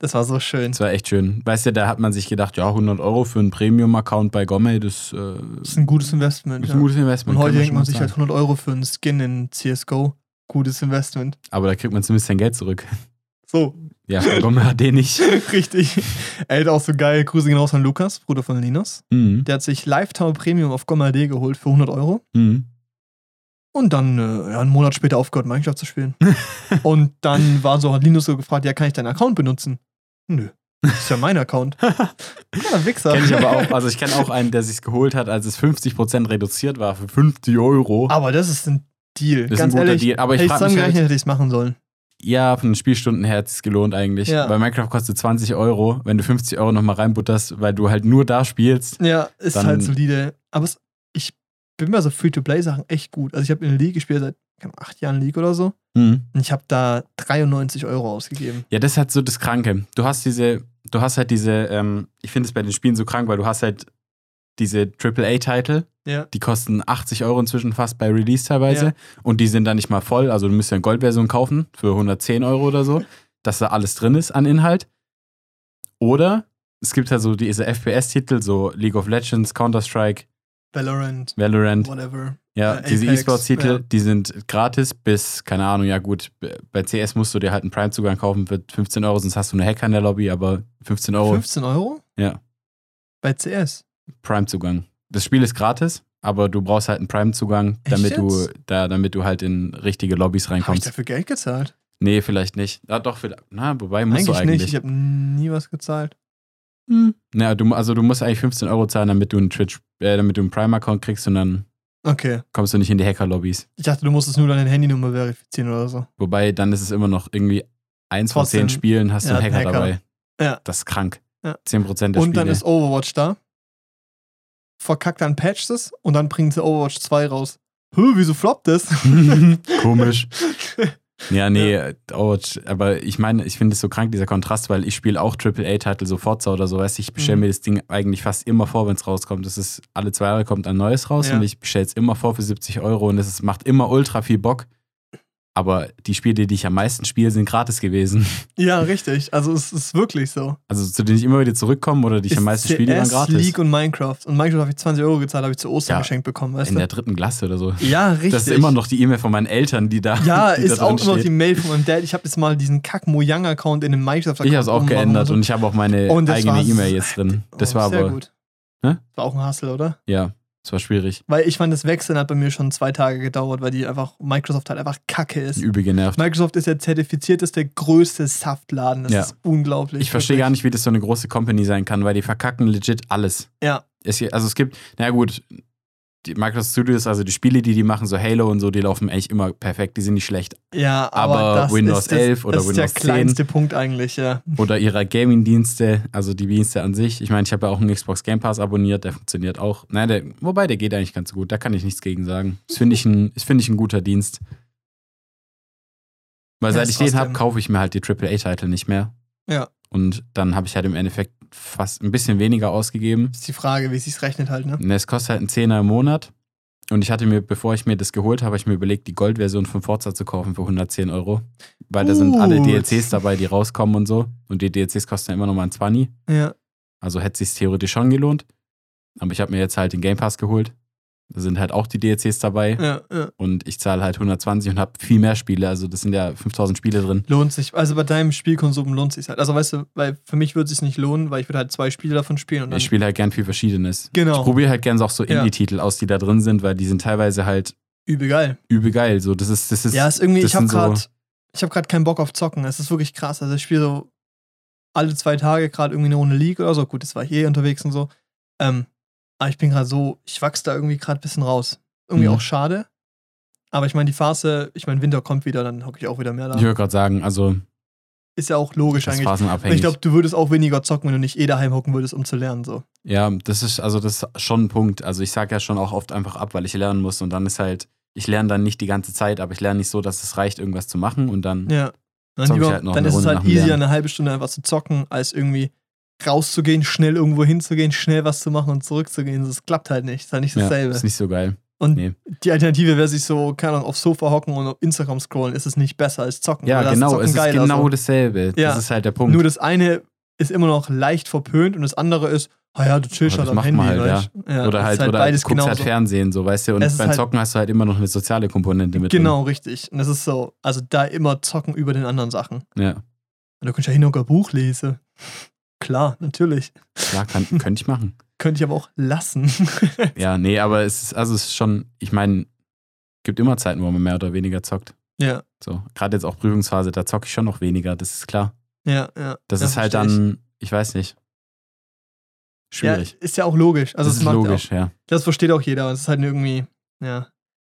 Das war so schön. Das war echt schön. Weißt du, da hat man sich gedacht, ja, 100 Euro für einen Premium-Account bei Gomme, das äh, Das ist ein gutes Investment. ist ja. ein gutes Investment. Und heute denkt man sich halt 100 Euro für einen Skin in CSGO. Gutes Investment. Aber da kriegt man zumindest sein Geld zurück. So, Ja, bei Gomme HD nicht. richtig. Er hat auch so geil. Grüße gehen raus an Lukas, Bruder von Linus. Mhm. Der hat sich Lifetime Premium auf Gomme HD geholt für 100 Euro. Mhm. Und dann, äh, ja, einen Monat später aufgehört, Minecraft zu spielen. und dann war so, hat Linus so gefragt, ja, kann ich deinen Account benutzen? Nö. Das ist ja mein Account. Ja, Wichser. Kenn ich aber auch. Also ich kenne auch einen, der sich's geholt hat, als es 50% reduziert war für 50 Euro. Aber das ist ein Deal. Das ist Ganz ein guter ehrlich, Deal. Aber ich hätte ich zusammengerechnet, halt- hätte ich es machen sollen. Ja, von den Spielstunden her hat es gelohnt eigentlich. Ja. Weil Minecraft kostet 20 Euro. Wenn du 50 Euro nochmal reinbutterst, weil du halt nur da spielst. Ja, ist halt solide. Aber es, ich bin bei so Free-to-Play-Sachen echt gut. Also ich habe in der League gespielt seit acht Jahren League oder so. Mhm. Und ich habe da 93 Euro ausgegeben. Ja, das ist halt so das Kranke. Du hast diese, du hast halt diese, ähm, ich finde es bei den Spielen so krank, weil du hast halt diese AAA-Titel, Ja. die kosten 80 Euro inzwischen fast bei Release teilweise. Ja. Und die sind dann nicht mal voll. Also du musst ja eine Goldversion kaufen für 110 Euro oder so, dass da alles drin ist an Inhalt. Oder es gibt halt so diese FPS-Titel, so League of Legends, Counter-Strike, Valorant, Valorant. whatever. Ja, Äh, diese E-Sports-Titel, ja. die sind gratis bis, keine Ahnung, ja gut, bei CS musst du dir halt einen Prime-Zugang kaufen für 15 Euro, sonst hast du eine Hacker in der Lobby, aber 15 Euro 15 Euro? Ja. Bei CS. Prime-Zugang. Das Spiel ist gratis, aber du brauchst halt einen Prime-Zugang, damit du, da, damit du halt in richtige Lobbys Habe ich reinkommst. dafür Geld gezahlt? Nee, vielleicht nicht. Ja, doch, vielleicht. Na, wobei musst Eigentlich, du eigentlich. nicht. Ich habe nie was gezahlt. Hm. Ja, du, also du musst eigentlich 15 Euro zahlen, damit du einen Twitch, äh, damit du einen Prime-Account kriegst und dann Okay. kommst du nicht in die Hacker-Lobbys. Ich dachte, du musstest nur deine Handynummer verifizieren oder so. Wobei, dann ist es immer noch irgendwie eins von zehn Spielen hast du ja, einen Hacker, Hacker. dabei. Ja. Das ist krank. Ja. 10% der Und dann Spiele. ist Overwatch da. Verkackt dann Patch das und dann bringen sie Overwatch 2 raus. Hö, wieso floppt das? Komisch. Ja, nee, Overwatch, aber ich meine, ich finde es so krank, dieser Kontrast, weil ich spiele auch AAA-Titel, so Forza oder so, weißt du, ich bestelle Mhm. mir das Ding eigentlich fast immer vor, wenn es rauskommt. Das ist, alle zwei Jahre kommt ein neues raus Ja. und ich bestelle es immer vor für 70 Euro und es macht immer ultra viel Bock. Aber die Spiele, die ich am meisten spiele, sind gratis gewesen. ja, richtig. Also es ist wirklich so. Also zu denen ich immer wieder zurückkomme oder die ich am Ist meisten spiele, die waren gratis. League und Minecraft. Und Minecraft habe ich 20 Euro gezahlt, habe ich zu Ostern Ja, geschenkt bekommen, weißt In du? der dritten Klasse oder so. ja, richtig. Das ist immer noch die E-Mail von meinen Eltern, die da Ja, die ist da auch immer noch die. Mail von meinem Dad. Ich habe jetzt mal diesen kack Mojang-Account in den Minecraft-Account Ich habe es auch geändert so. und ich habe auch meine eigene E-Mail jetzt drin. Das Oh, war sehr aber, gut. Hä? War auch ein Hustle, oder? ja, es war schwierig. Weil ich fand, das Wechseln hat bei mir schon zwei Tage gedauert, weil die einfach, Microsoft halt einfach kacke ist. Übel genervt. Microsoft ist der zertifizierteste, größte Saftladen. Das Ja. ist unglaublich. Ich verstehe wirklich. gar nicht, wie das so eine große Company sein kann, weil die verkacken legit alles. Ja, Es, also es gibt, na gut, die Microsoft Studios, also die Spiele, die die machen, so Halo und so, die laufen eigentlich immer perfekt, die sind nicht schlecht. ja, aber, Aber das Windows ist das, 11 oder das Windows ist der kleinste Punkt eigentlich, ja. Oder ihre Gaming-Dienste, also die Dienste an sich. Ich meine, ich habe ja auch einen Xbox Game Pass abonniert, der funktioniert auch. Nein, der, wobei der geht eigentlich ganz gut, da kann ich nichts gegen sagen. Das finde ich, ein- das finde ich ein guter Dienst. Weil Ja, seit ich den habe, kaufe ich mir halt die AAA-Titel nicht mehr. Ja. Und dann habe ich halt im Endeffekt fast ein bisschen weniger ausgegeben. Ist die Frage, wie es sich rechnet halt, ne? Und Es kostet halt einen Zehner im Monat. Und ich hatte mir, bevor ich mir das geholt habe, habe ich mir überlegt, die Goldversion von Forza zu kaufen für 110 Euro. Weil da sind alle. DLCs dabei, die rauskommen und so. Und die DLCs kosten ja immer noch mal ein 20. Ja. Also hätte sich theoretisch schon gelohnt. Aber ich habe mir jetzt halt den Game Pass geholt. Da sind halt auch die DLCs dabei. Ja, ja. Und ich zahle halt 120 und habe viel mehr Spiele. Also das sind ja 5000 Spiele drin. Lohnt sich. Also bei deinem Spielkonsum lohnt sich halt. Also weißt du, weil für mich würde es sich nicht lohnen, weil ich würde halt zwei Spiele davon spielen und. Ich spiele halt gern viel Verschiedenes. Genau. Ich probiere halt gern auch so Ja. Indie-Titel aus, die da drin sind, weil die sind teilweise halt übel geil. übel geil. So, das ist, das ist, Ja, ist irgendwie, das ich habe sind so- gerade ich habe gerade keinen Bock auf Zocken. Es ist wirklich krass. Also ich spiele so alle zwei Tage gerade irgendwie eine Runde League oder so. Gut, das war ich eh unterwegs und so. Ähm, aber ich bin gerade so, ich wachse da irgendwie gerade ein bisschen raus. Irgendwie Mhm. auch schade. Aber ich meine, die Phase, ich meine, Winter kommt wieder, dann hocke ich auch wieder mehr da. ich würde gerade sagen, also Ist ja auch logisch eigentlich. phasenabhängig. Ich glaube, du würdest auch weniger zocken, wenn du nicht eh daheim hocken würdest, um zu lernen. So. Ja, das ist, also das ist schon ein Punkt. Also ich sage ja schon auch oft einfach ab, weil ich lernen muss und dann ist halt, ich lerne dann nicht die ganze Zeit, aber ich lerne nicht so, dass es reicht, irgendwas zu machen und dann, Ja. Dann, lieber, halt noch dann eine ist es Runde halt nach dem easier, eine halbe Stunde einfach zu zocken, als irgendwie rauszugehen, schnell irgendwo hinzugehen, schnell was zu machen und zurückzugehen. Das klappt halt nicht. ist halt nicht ja, dasselbe. ist nicht so geil. und nee. die Alternative wäre sich so, keine Ahnung, aufs Sofa hocken und auf Instagram scrollen, ist es nicht besser als zocken. Ja, genau, Zocken es ist genau so. dasselbe. Ja. Das ist halt der Punkt. Nur das eine ist immer noch leicht verpönt und das andere ist, ah ja, du chillst halt das am Handy. halt, weißt? ja. oder das halt, ist oder beides guckst halt genauso. Fernsehen, so, weißt du, und beim halt- Zocken hast du halt immer noch eine soziale Komponente mit Genau, richtig. Und das ist so, also da immer zocken über den anderen Sachen. drin. Ja, Und du kannst ja hin und ein Buch lesen. Klar, natürlich. klar, kann, könnte ich machen. Könnte ich aber auch lassen. Ja, nee, aber es ist, also es ist schon, ich meine, gibt immer Zeiten, wo man mehr oder weniger zockt. ja, So, gerade jetzt auch Prüfungsphase, da zocke ich schon noch weniger, das ist klar. ja, ja. Das ja, ist halt versteh ich. dann, ich weiß nicht, schwierig. Ja, ist ja auch logisch. Also das es ist macht logisch, ja. Das versteht auch jeder. Es ist halt irgendwie, ja.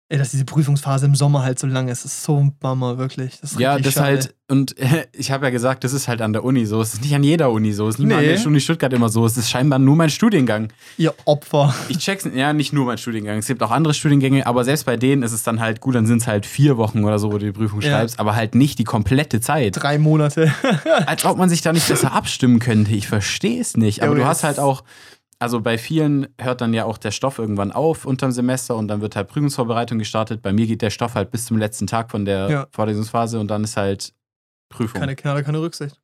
Ey, dass diese Prüfungsphase im Sommer halt so lang ist, ist so ein Bummer, wirklich. Das ist Ja, das schade. halt, und ich habe ja gesagt, das ist halt an der Uni so. Es ist nicht an jeder Uni so. Es ist nicht mal an Nee. der Uni Stuttgart immer so. Es ist scheinbar nur mein Studiengang. Ihr Opfer. Ich check's, ja, nicht nur mein Studiengang. Es gibt auch andere Studiengänge, aber selbst bei denen ist es dann halt gut, dann sind es halt vier Wochen oder so, wo du die Prüfung Ja. schreibst, aber halt nicht die komplette Zeit. Drei Monate. Als ob man sich da nicht besser abstimmen könnte. Ich verstehe es nicht. Aber Ja, du hast halt auch, also bei vielen hört dann ja auch der Stoff irgendwann auf unterm Semester und dann wird halt Prüfungsvorbereitung gestartet. Bei mir geht der Stoff halt bis zum letzten Tag von der Ja. Vorlesungsphase und dann ist halt Prüfung. keine Gnade, keine Rücksicht.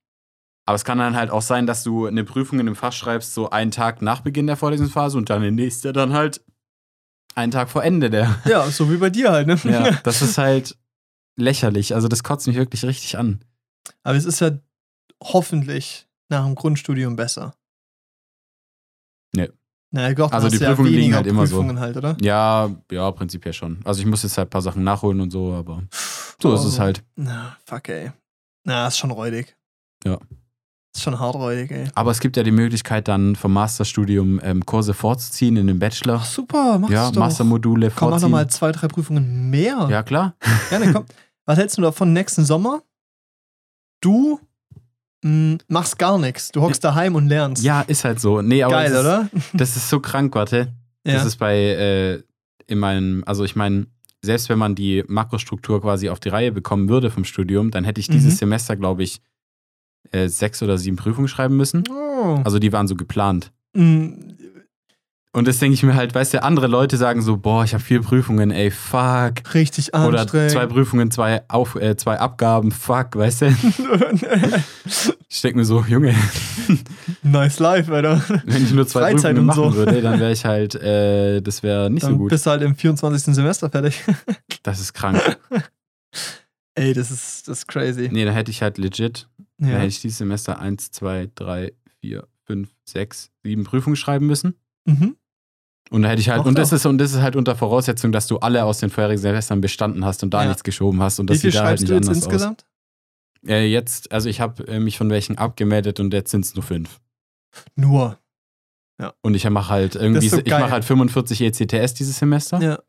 Aber es kann dann halt auch sein, dass du eine Prüfung in einem Fach schreibst, so einen Tag nach Beginn der Vorlesungsphase und dann die nächste dann halt einen Tag vor Ende der. Ja, so wie bei dir halt, ne? Ja, das ist halt lächerlich. Also das kotzt mich wirklich richtig an. Aber es ist ja hoffentlich nach dem Grundstudium besser. Nee. Na, ich glaub, Also die ja Prüfungen liegen weniger halt immer so. Prüfungen halt, oder? Ja, ja, prinzipiell schon. Also ich muss jetzt halt ein paar Sachen nachholen und so, aber so ist es Oh. halt. Na, fuck, ey. Na, ist schon räudig. Ja. Ist schon hart räudig, ey. Aber es gibt ja die Möglichkeit, dann vom Masterstudium ähm, Kurse vorzuziehen in den Bachelor. Ach, super, mach's ja, doch. Mastermodule Komm, mach vorziehen. noch mal zwei, drei Prüfungen mehr. ja, klar. Gerne, komm. Was hältst du davon nächsten Sommer? Du mh, machst gar nichts. Du hockst daheim und lernst. Ja, ist halt so. Nee, aber Geil, das ist, oder? Das ist so krank, warte. Ja. Das ist bei, äh, in meinem, also ich meine, selbst wenn man die Makrostruktur quasi auf die Reihe bekommen würde vom Studium, dann hätte ich dieses Mhm. Semester, glaube ich, äh, sechs oder sieben Prüfungen schreiben müssen. oh. Also die waren so geplant. Mh, Und das denke ich mir halt, weißt du, andere Leute sagen so, boah, ich habe vier Prüfungen, ey, fuck. richtig Oder anstrengend. zwei Prüfungen, zwei, Auf, äh, zwei Abgaben, fuck, weißt du? Ich denke mir so, Junge, nice life, Alter. wenn ich nur zwei Freizeit Prüfungen und machen so. würde, dann wäre ich halt, äh, das wäre nicht so Dann gut. bist du halt im 24. Semester fertig. Das ist krank. Ey, das ist, das ist crazy. Nee, dann hätte ich halt legit, Ja. hätte ich dieses Semester 1, 2, 3, 4, 5, 6, 7 Prüfungen schreiben müssen. Mhm. Und da hätte ich halt, Ach und das doch. ist, und das ist halt unter Voraussetzung, dass du alle aus den vorherigen Semestern bestanden hast und da Ja. nichts geschoben hast und Wie das viel sieht da halt nicht du jetzt anders insgesamt? aus. Äh, jetzt, also ich habe äh, mich von welchen abgemeldet und jetzt sind es nur fünf. Nur. Und ich mache halt irgendwie, so ich mache halt 45 ECTS dieses Semester. Ja.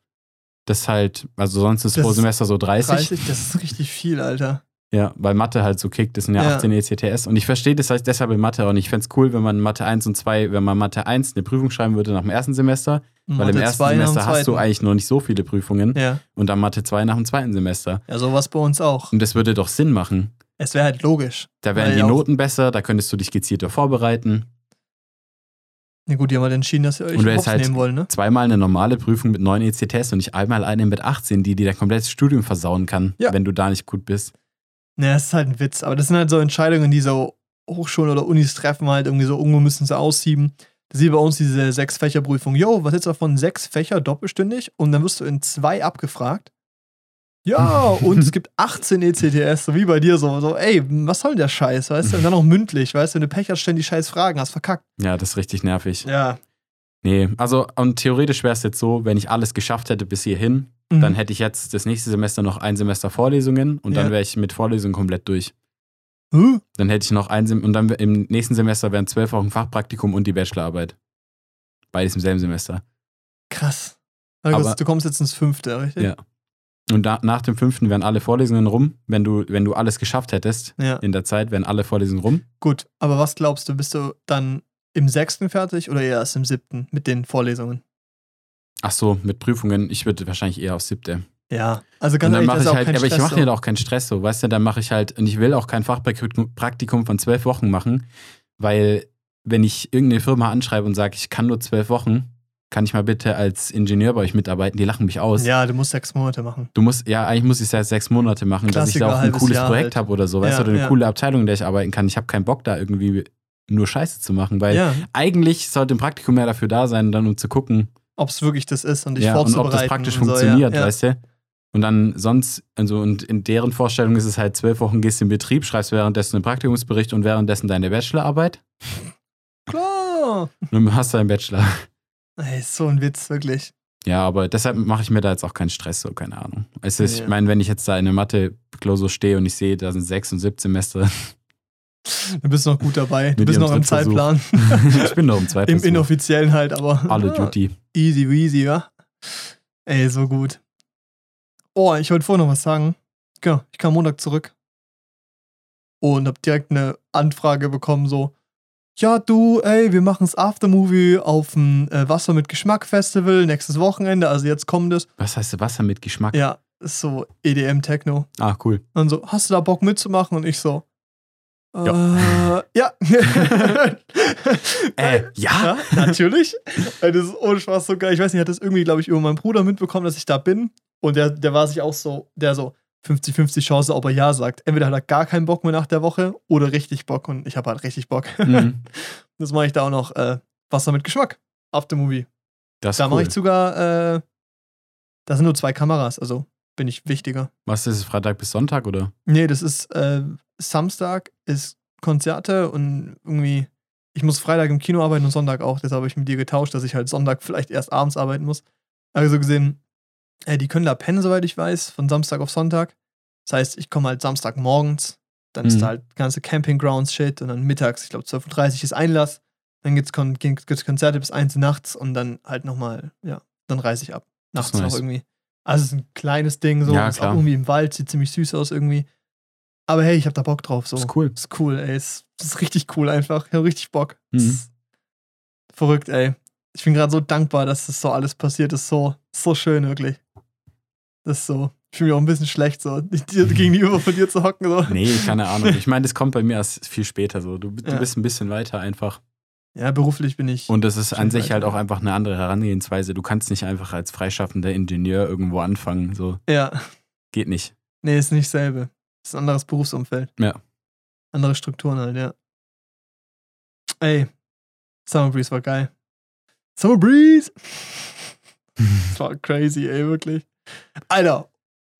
Das ist halt, also sonst ist Das pro Semester so 30. 30, das ist richtig viel, Alter. Ja, weil Mathe halt so kickt, das sind ja, Ja. 18 ECTS. Und ich verstehe das heißt deshalb in Mathe auch nicht. Ich fände es cool, wenn man Mathe 1 und 2, wenn man Mathe 1 eine Prüfung schreiben würde nach dem ersten Semester. Weil im ersten Semester hast du eigentlich noch nicht so viele Prüfungen. Ja. Und dann Mathe 2 nach dem zweiten Semester. ja, sowas bei uns auch. Und das würde doch Sinn machen. Es wäre halt logisch. Da wären die ja Noten besser, da könntest du dich gezielter vorbereiten. Na gut, die haben halt entschieden, dass sie euch Und Hops hättest halt- nehmen wollen, ne? Zweimal eine normale Prüfung mit neun ECTS und nicht einmal eine mit 18, die dir dein komplettes Studium versauen kann, Ja. wenn du da nicht gut bist. Naja, es ist halt ein Witz. Aber das sind halt so Entscheidungen, die so Hochschulen oder Unis treffen halt irgendwie so, irgendwo müssen sie aussieben. Das ist bei uns diese Sechs-Fächer-Prüfung. Jo, was jetzt davon? Sechs Fächer doppelstündig und dann wirst du in zwei abgefragt. Ja, und es gibt 18 ECTS, so wie bei dir so. So, ey, was soll denn der Scheiß, weißt du? Und dann noch mündlich, weißt du? Wenn du Pech hast, stellen die scheiß Fragen, hast verkackt. Ja, das ist richtig nervig. Ja. Nee, also und theoretisch wäre es jetzt so, wenn ich alles geschafft hätte bis hierhin, Mhm. dann hätte ich jetzt das nächste Semester noch ein Semester Vorlesungen und dann Ja. wäre ich mit Vorlesungen komplett durch. Huh? Dann hätte ich noch ein Sem und dann im nächsten Semester wären zwölf Wochen Fachpraktikum und die Bachelorarbeit. Beides im selben Semester. Krass. Also Aber- du kommst jetzt ins fünfte, richtig? Ja. Und da, nach dem fünften wären alle Vorlesungen rum. Wenn du, wenn du alles geschafft hättest Ja. in der Zeit, wären alle Vorlesungen rum. Gut, aber was glaubst du, bist du dann im sechsten fertig oder eher erst im siebten mit den Vorlesungen? Ach so, mit Prüfungen. Ich würde wahrscheinlich eher aus siebte. Ja, also ganz dann ehrlich, mache das ist ich auch halt, kein aber ich mache so. ja auch keinen Stress so, weißt du, dann mache ich halt, und ich will auch kein Fachpraktikum Praktikum von zwölf Wochen machen, weil wenn ich irgendeine Firma anschreibe und sage, ich kann nur zwölf Wochen, kann ich mal bitte als Ingenieur bei euch mitarbeiten, die lachen mich aus. Ja, du musst sechs Monate machen. Du musst, ja, eigentlich muss ich es ja sechs Monate machen, dass ich Klassiker, da auch ein cooles Jahr Projekt halt. habe oder so, weißt Ja, du, oder eine ja. coole Abteilung, in der ich arbeiten kann. Ich habe keinen Bock, da irgendwie nur Scheiße zu machen, weil Ja, eigentlich sollte ein Praktikum mehr dafür da sein, dann um zu gucken, ob es wirklich das ist und dich ja, und vorzubereiten. ob das praktisch und so, funktioniert, ja, weißt du? Und dann sonst, also und in deren Vorstellung ist es halt zwölf Wochen gehst in Betrieb, schreibst währenddessen einen Praktikumsbericht und währenddessen deine Bachelorarbeit Klar. und dann hast du einen Bachelor. Ey, ist so ein Witz, wirklich. Ja, aber deshalb mache ich mir da jetzt auch keinen Stress, so keine Ahnung. Ist, Ja. ich meine, wenn ich jetzt da in der Mathe-Klausur stehe und ich sehe, da sind sechs und sieben Semester, Du bist noch gut dabei. Du bist noch im. Zeitplan. ich bin noch im zweiten Im inoffiziellen halt, aber. Alle Ja, Duty. Easy weasy, ja. Ey, so gut. Oh, ich wollte vorher noch was sagen. Genau, ich kam Montag zurück und hab direkt eine Anfrage bekommen, so, ja, du, ey, wir machen's Aftermovie auf dem äh, Wasser mit Geschmack Festival nächstes Wochenende, also jetzt kommendes. Was heißt Wasser mit Geschmack? Ja, ist so EDM Techno. Ah, cool. Und so, hast du da Bock mitzumachen? Und ich so, äh, Ja. ja. Äh, ja? Ja, natürlich. Das ist ohne Spaß so geil. Ich weiß nicht, hat das irgendwie, glaube ich, über meinen Bruder mitbekommen, dass ich da bin. Und der, der war sich auch so, der so 50-50 Chance, ob er Ja sagt. Entweder hat er gar keinen Bock mehr nach der Woche oder richtig Bock. Und ich habe halt richtig Bock. Mhm. Das mache ich da auch noch äh, Wasser mit Geschmack. After Movie. Das Da mache cool. ich sogar, äh, da sind nur zwei Kameras, also bin ich wichtiger. Was ist es, Freitag bis Sonntag oder? Nee, das ist äh, Samstag ist Konzerte und irgendwie, ich muss Freitag im Kino arbeiten und Sonntag auch. Deshalb habe ich mit dir getauscht, dass ich halt Sonntag vielleicht erst abends arbeiten muss. Also gesehen, äh, die können da pennen, soweit ich weiß, von Samstag auf Sonntag. Das heißt, ich komme halt Samstag morgens, dann ist Mhm. da halt ganze Campinggrounds-Shit und dann mittags, ich glaube 12.30 Uhr ist Einlass. Dann gibt's, Kon gibt's Konzerte bis 1 Uhr nachts und dann halt nochmal, ja, dann reise ich ab. Ist Nachts noch nice. irgendwie. Also es ist ein kleines Ding, so. Ja, ist auch irgendwie im Wald, sieht ziemlich süß aus irgendwie. Aber hey, ich hab da Bock drauf. So. Ist cool. Ist cool, ey. Ist, ist richtig cool einfach. Ich hab richtig Bock. Mhm. Verrückt, ey. Ich bin gerade so dankbar, dass das so alles passiert ist. So, so schön, wirklich. Das ist so. Ich fühle mich auch ein bisschen schlecht, so dir gegenüber von dir zu hocken. So. Nee, keine Ahnung. Ich meine, das kommt bei mir erst viel später so. Du, du Ja. bist ein bisschen weiter einfach. Ja, beruflich bin ich. Und das ist an sich halt weiter. auch einfach eine andere Herangehensweise. Du kannst nicht einfach als freischaffender Ingenieur irgendwo anfangen. So ja, geht nicht. nee, ist nicht dasselbe. Ist ein anderes Berufsumfeld. Ja. Andere Strukturen halt, ja. Ey, Summer Breeze war geil. Summer Breeze! Das war crazy, ey, wirklich. Alter,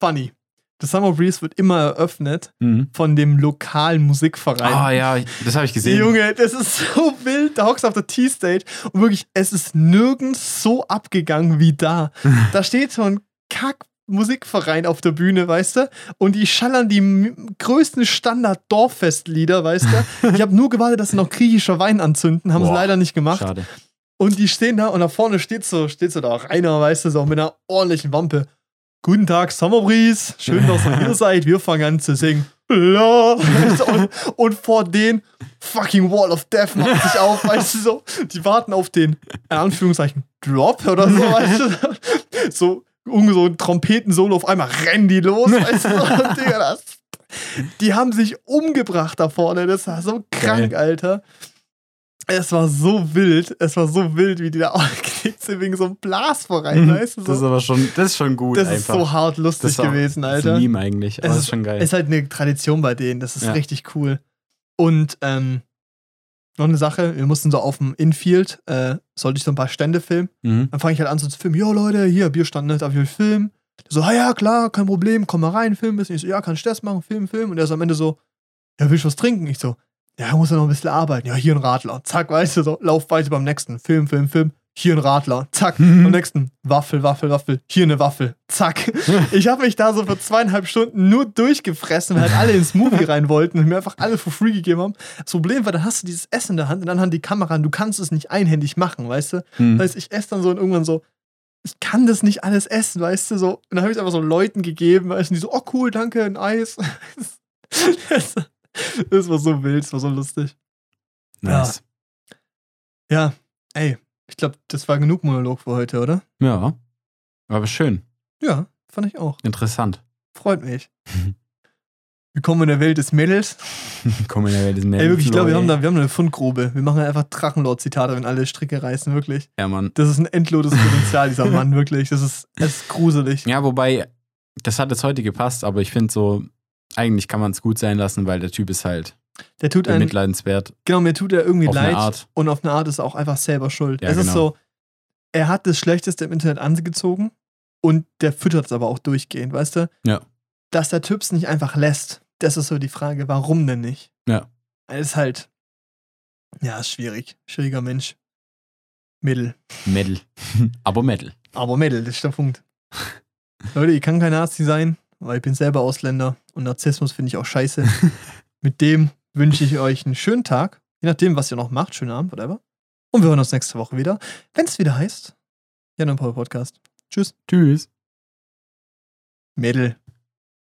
funny. Das Summer Breeze wird immer eröffnet Mhm. von dem lokalen Musikverein. Ah ja, das habe ich gesehen. Junge, das ist so wild. Da hockst du auf der T-Stage und wirklich, es ist nirgends so abgegangen wie da. Da steht so ein Kack-Musikverein auf der Bühne, weißt du? Und die schallern die größten Standard-Dorffestlieder, weißt du? Ich habe nur gewartet, dass sie noch griechischer Wein anzünden, haben sie Boah, leider nicht gemacht. Schade. Und die stehen da und da vorne steht so, steht so da Rainer, weißt du, so mit einer ordentlichen Wampe. Guten Tag, Summer Breeze. Schön, dass ihr hier seid. Wir fangen an zu singen. Und, und vor den fucking Wall of Death macht sich auf, weißt du, so. Die warten auf den, in Anführungszeichen, Drop oder so, weißt du. So, so ein Trompetensolo, auf einmal rennen die los, weißt du, so. Und Digga, das, Die haben sich umgebracht da vorne. Das war so krank, Geil. Alter. Es war so wild. Es war so wild, wie die da aufgelegt sind wegen so einem Blasverein, weißt du? So. Das ist aber schon, das ist schon gut Das ist einfach. so hart lustig ist auch- gewesen, Das ist Alter. ein Meme eigentlich, aber Es das ist schon geil. Ist halt eine Tradition bei denen. Das ist Ja. richtig cool. Und ähm, noch eine Sache, wir mussten so auf dem Infield, äh, sollte ich so ein paar Stände filmen. mhm. Dann fange ich halt an so zu filmen. Ja, Leute, hier, Bierstand, ne, darf ich euch filmen? Der so, ah, ja, klar, kein Problem, komm mal rein, film ein bisschen. Ich so, ja, kann ich das machen, film, film. Und er so am Ende so, ja, will ich was trinken? Ich so, ja, muss ja noch ein bisschen arbeiten. Ja, hier ein Radler. Zack, weißt du, so, lauf weiter beim nächsten. Film, film, film. Hier ein Radler. Zack, beim nächsten. Waffel, Waffel, Waffel. Hier eine Waffel. Zack. Ich habe mich da so für zweieinhalb Stunden nur durchgefressen, weil halt alle ins Movie rein wollten und mir einfach alle for free gegeben haben. Das Problem war, dann hast du dieses Essen in der Hand und dann haben die Kamera und du kannst es nicht einhändig machen, weißt du? Mhm. Das heißt, ich esse dann so und irgendwann so, ich kann das nicht alles essen, weißt du, so. Und dann habe ich es einfach so Leuten gegeben, weißt du, die so, oh cool, danke, ein Eis. Das, das war so wild, das war so lustig. Nice. Ja, ey, ich glaube, das war genug Monolog für heute, oder? Ja. Aber schön. Ja, fand ich auch. Interessant. Freut mich. Willkommen in der Welt des Mädels. Komm in der Welt des Ey, wirklich, ich glaube, wir haben da. da, wir haben eine Fundgrube. Wir machen einfach Drachenlord-Zitate, wenn alle Stricke reißen, wirklich. Ja, Mann. Das ist ein endloses Potenzial, dieser Mann, wirklich. Das ist, das ist gruselig. Ja, wobei, das hat jetzt heute gepasst, aber ich finde so, eigentlich kann man es gut sein lassen, weil der Typ ist halt Der tut einen, bemitleidenswert. genau, mir tut er irgendwie Auf eine leid. Art. Und auf eine Art ist er auch einfach selber schuld. Ja, es ist genau. so, er hat das Schlechteste im Internet angezogen und der füttert es aber auch durchgehend, weißt du? Ja. Dass der Typs nicht einfach lässt, das ist so die Frage, warum denn nicht? Ja. Er ist halt, ja, ist schwierig. Schwieriger Mensch. Mittel. Metal. aber Metal. Aber Mädel, das ist der Punkt. Leute, ich kann kein Nazi sein, weil ich bin selber Ausländer und Narzissmus finde ich auch scheiße. Mit dem wünsche ich euch einen schönen Tag, je nachdem, was ihr noch macht, schönen Abend, whatever. Und wir hören uns nächste Woche wieder, wenn es wieder heißt, Jan und Paul Podcast. Tschüss, Tschüss. Mädel.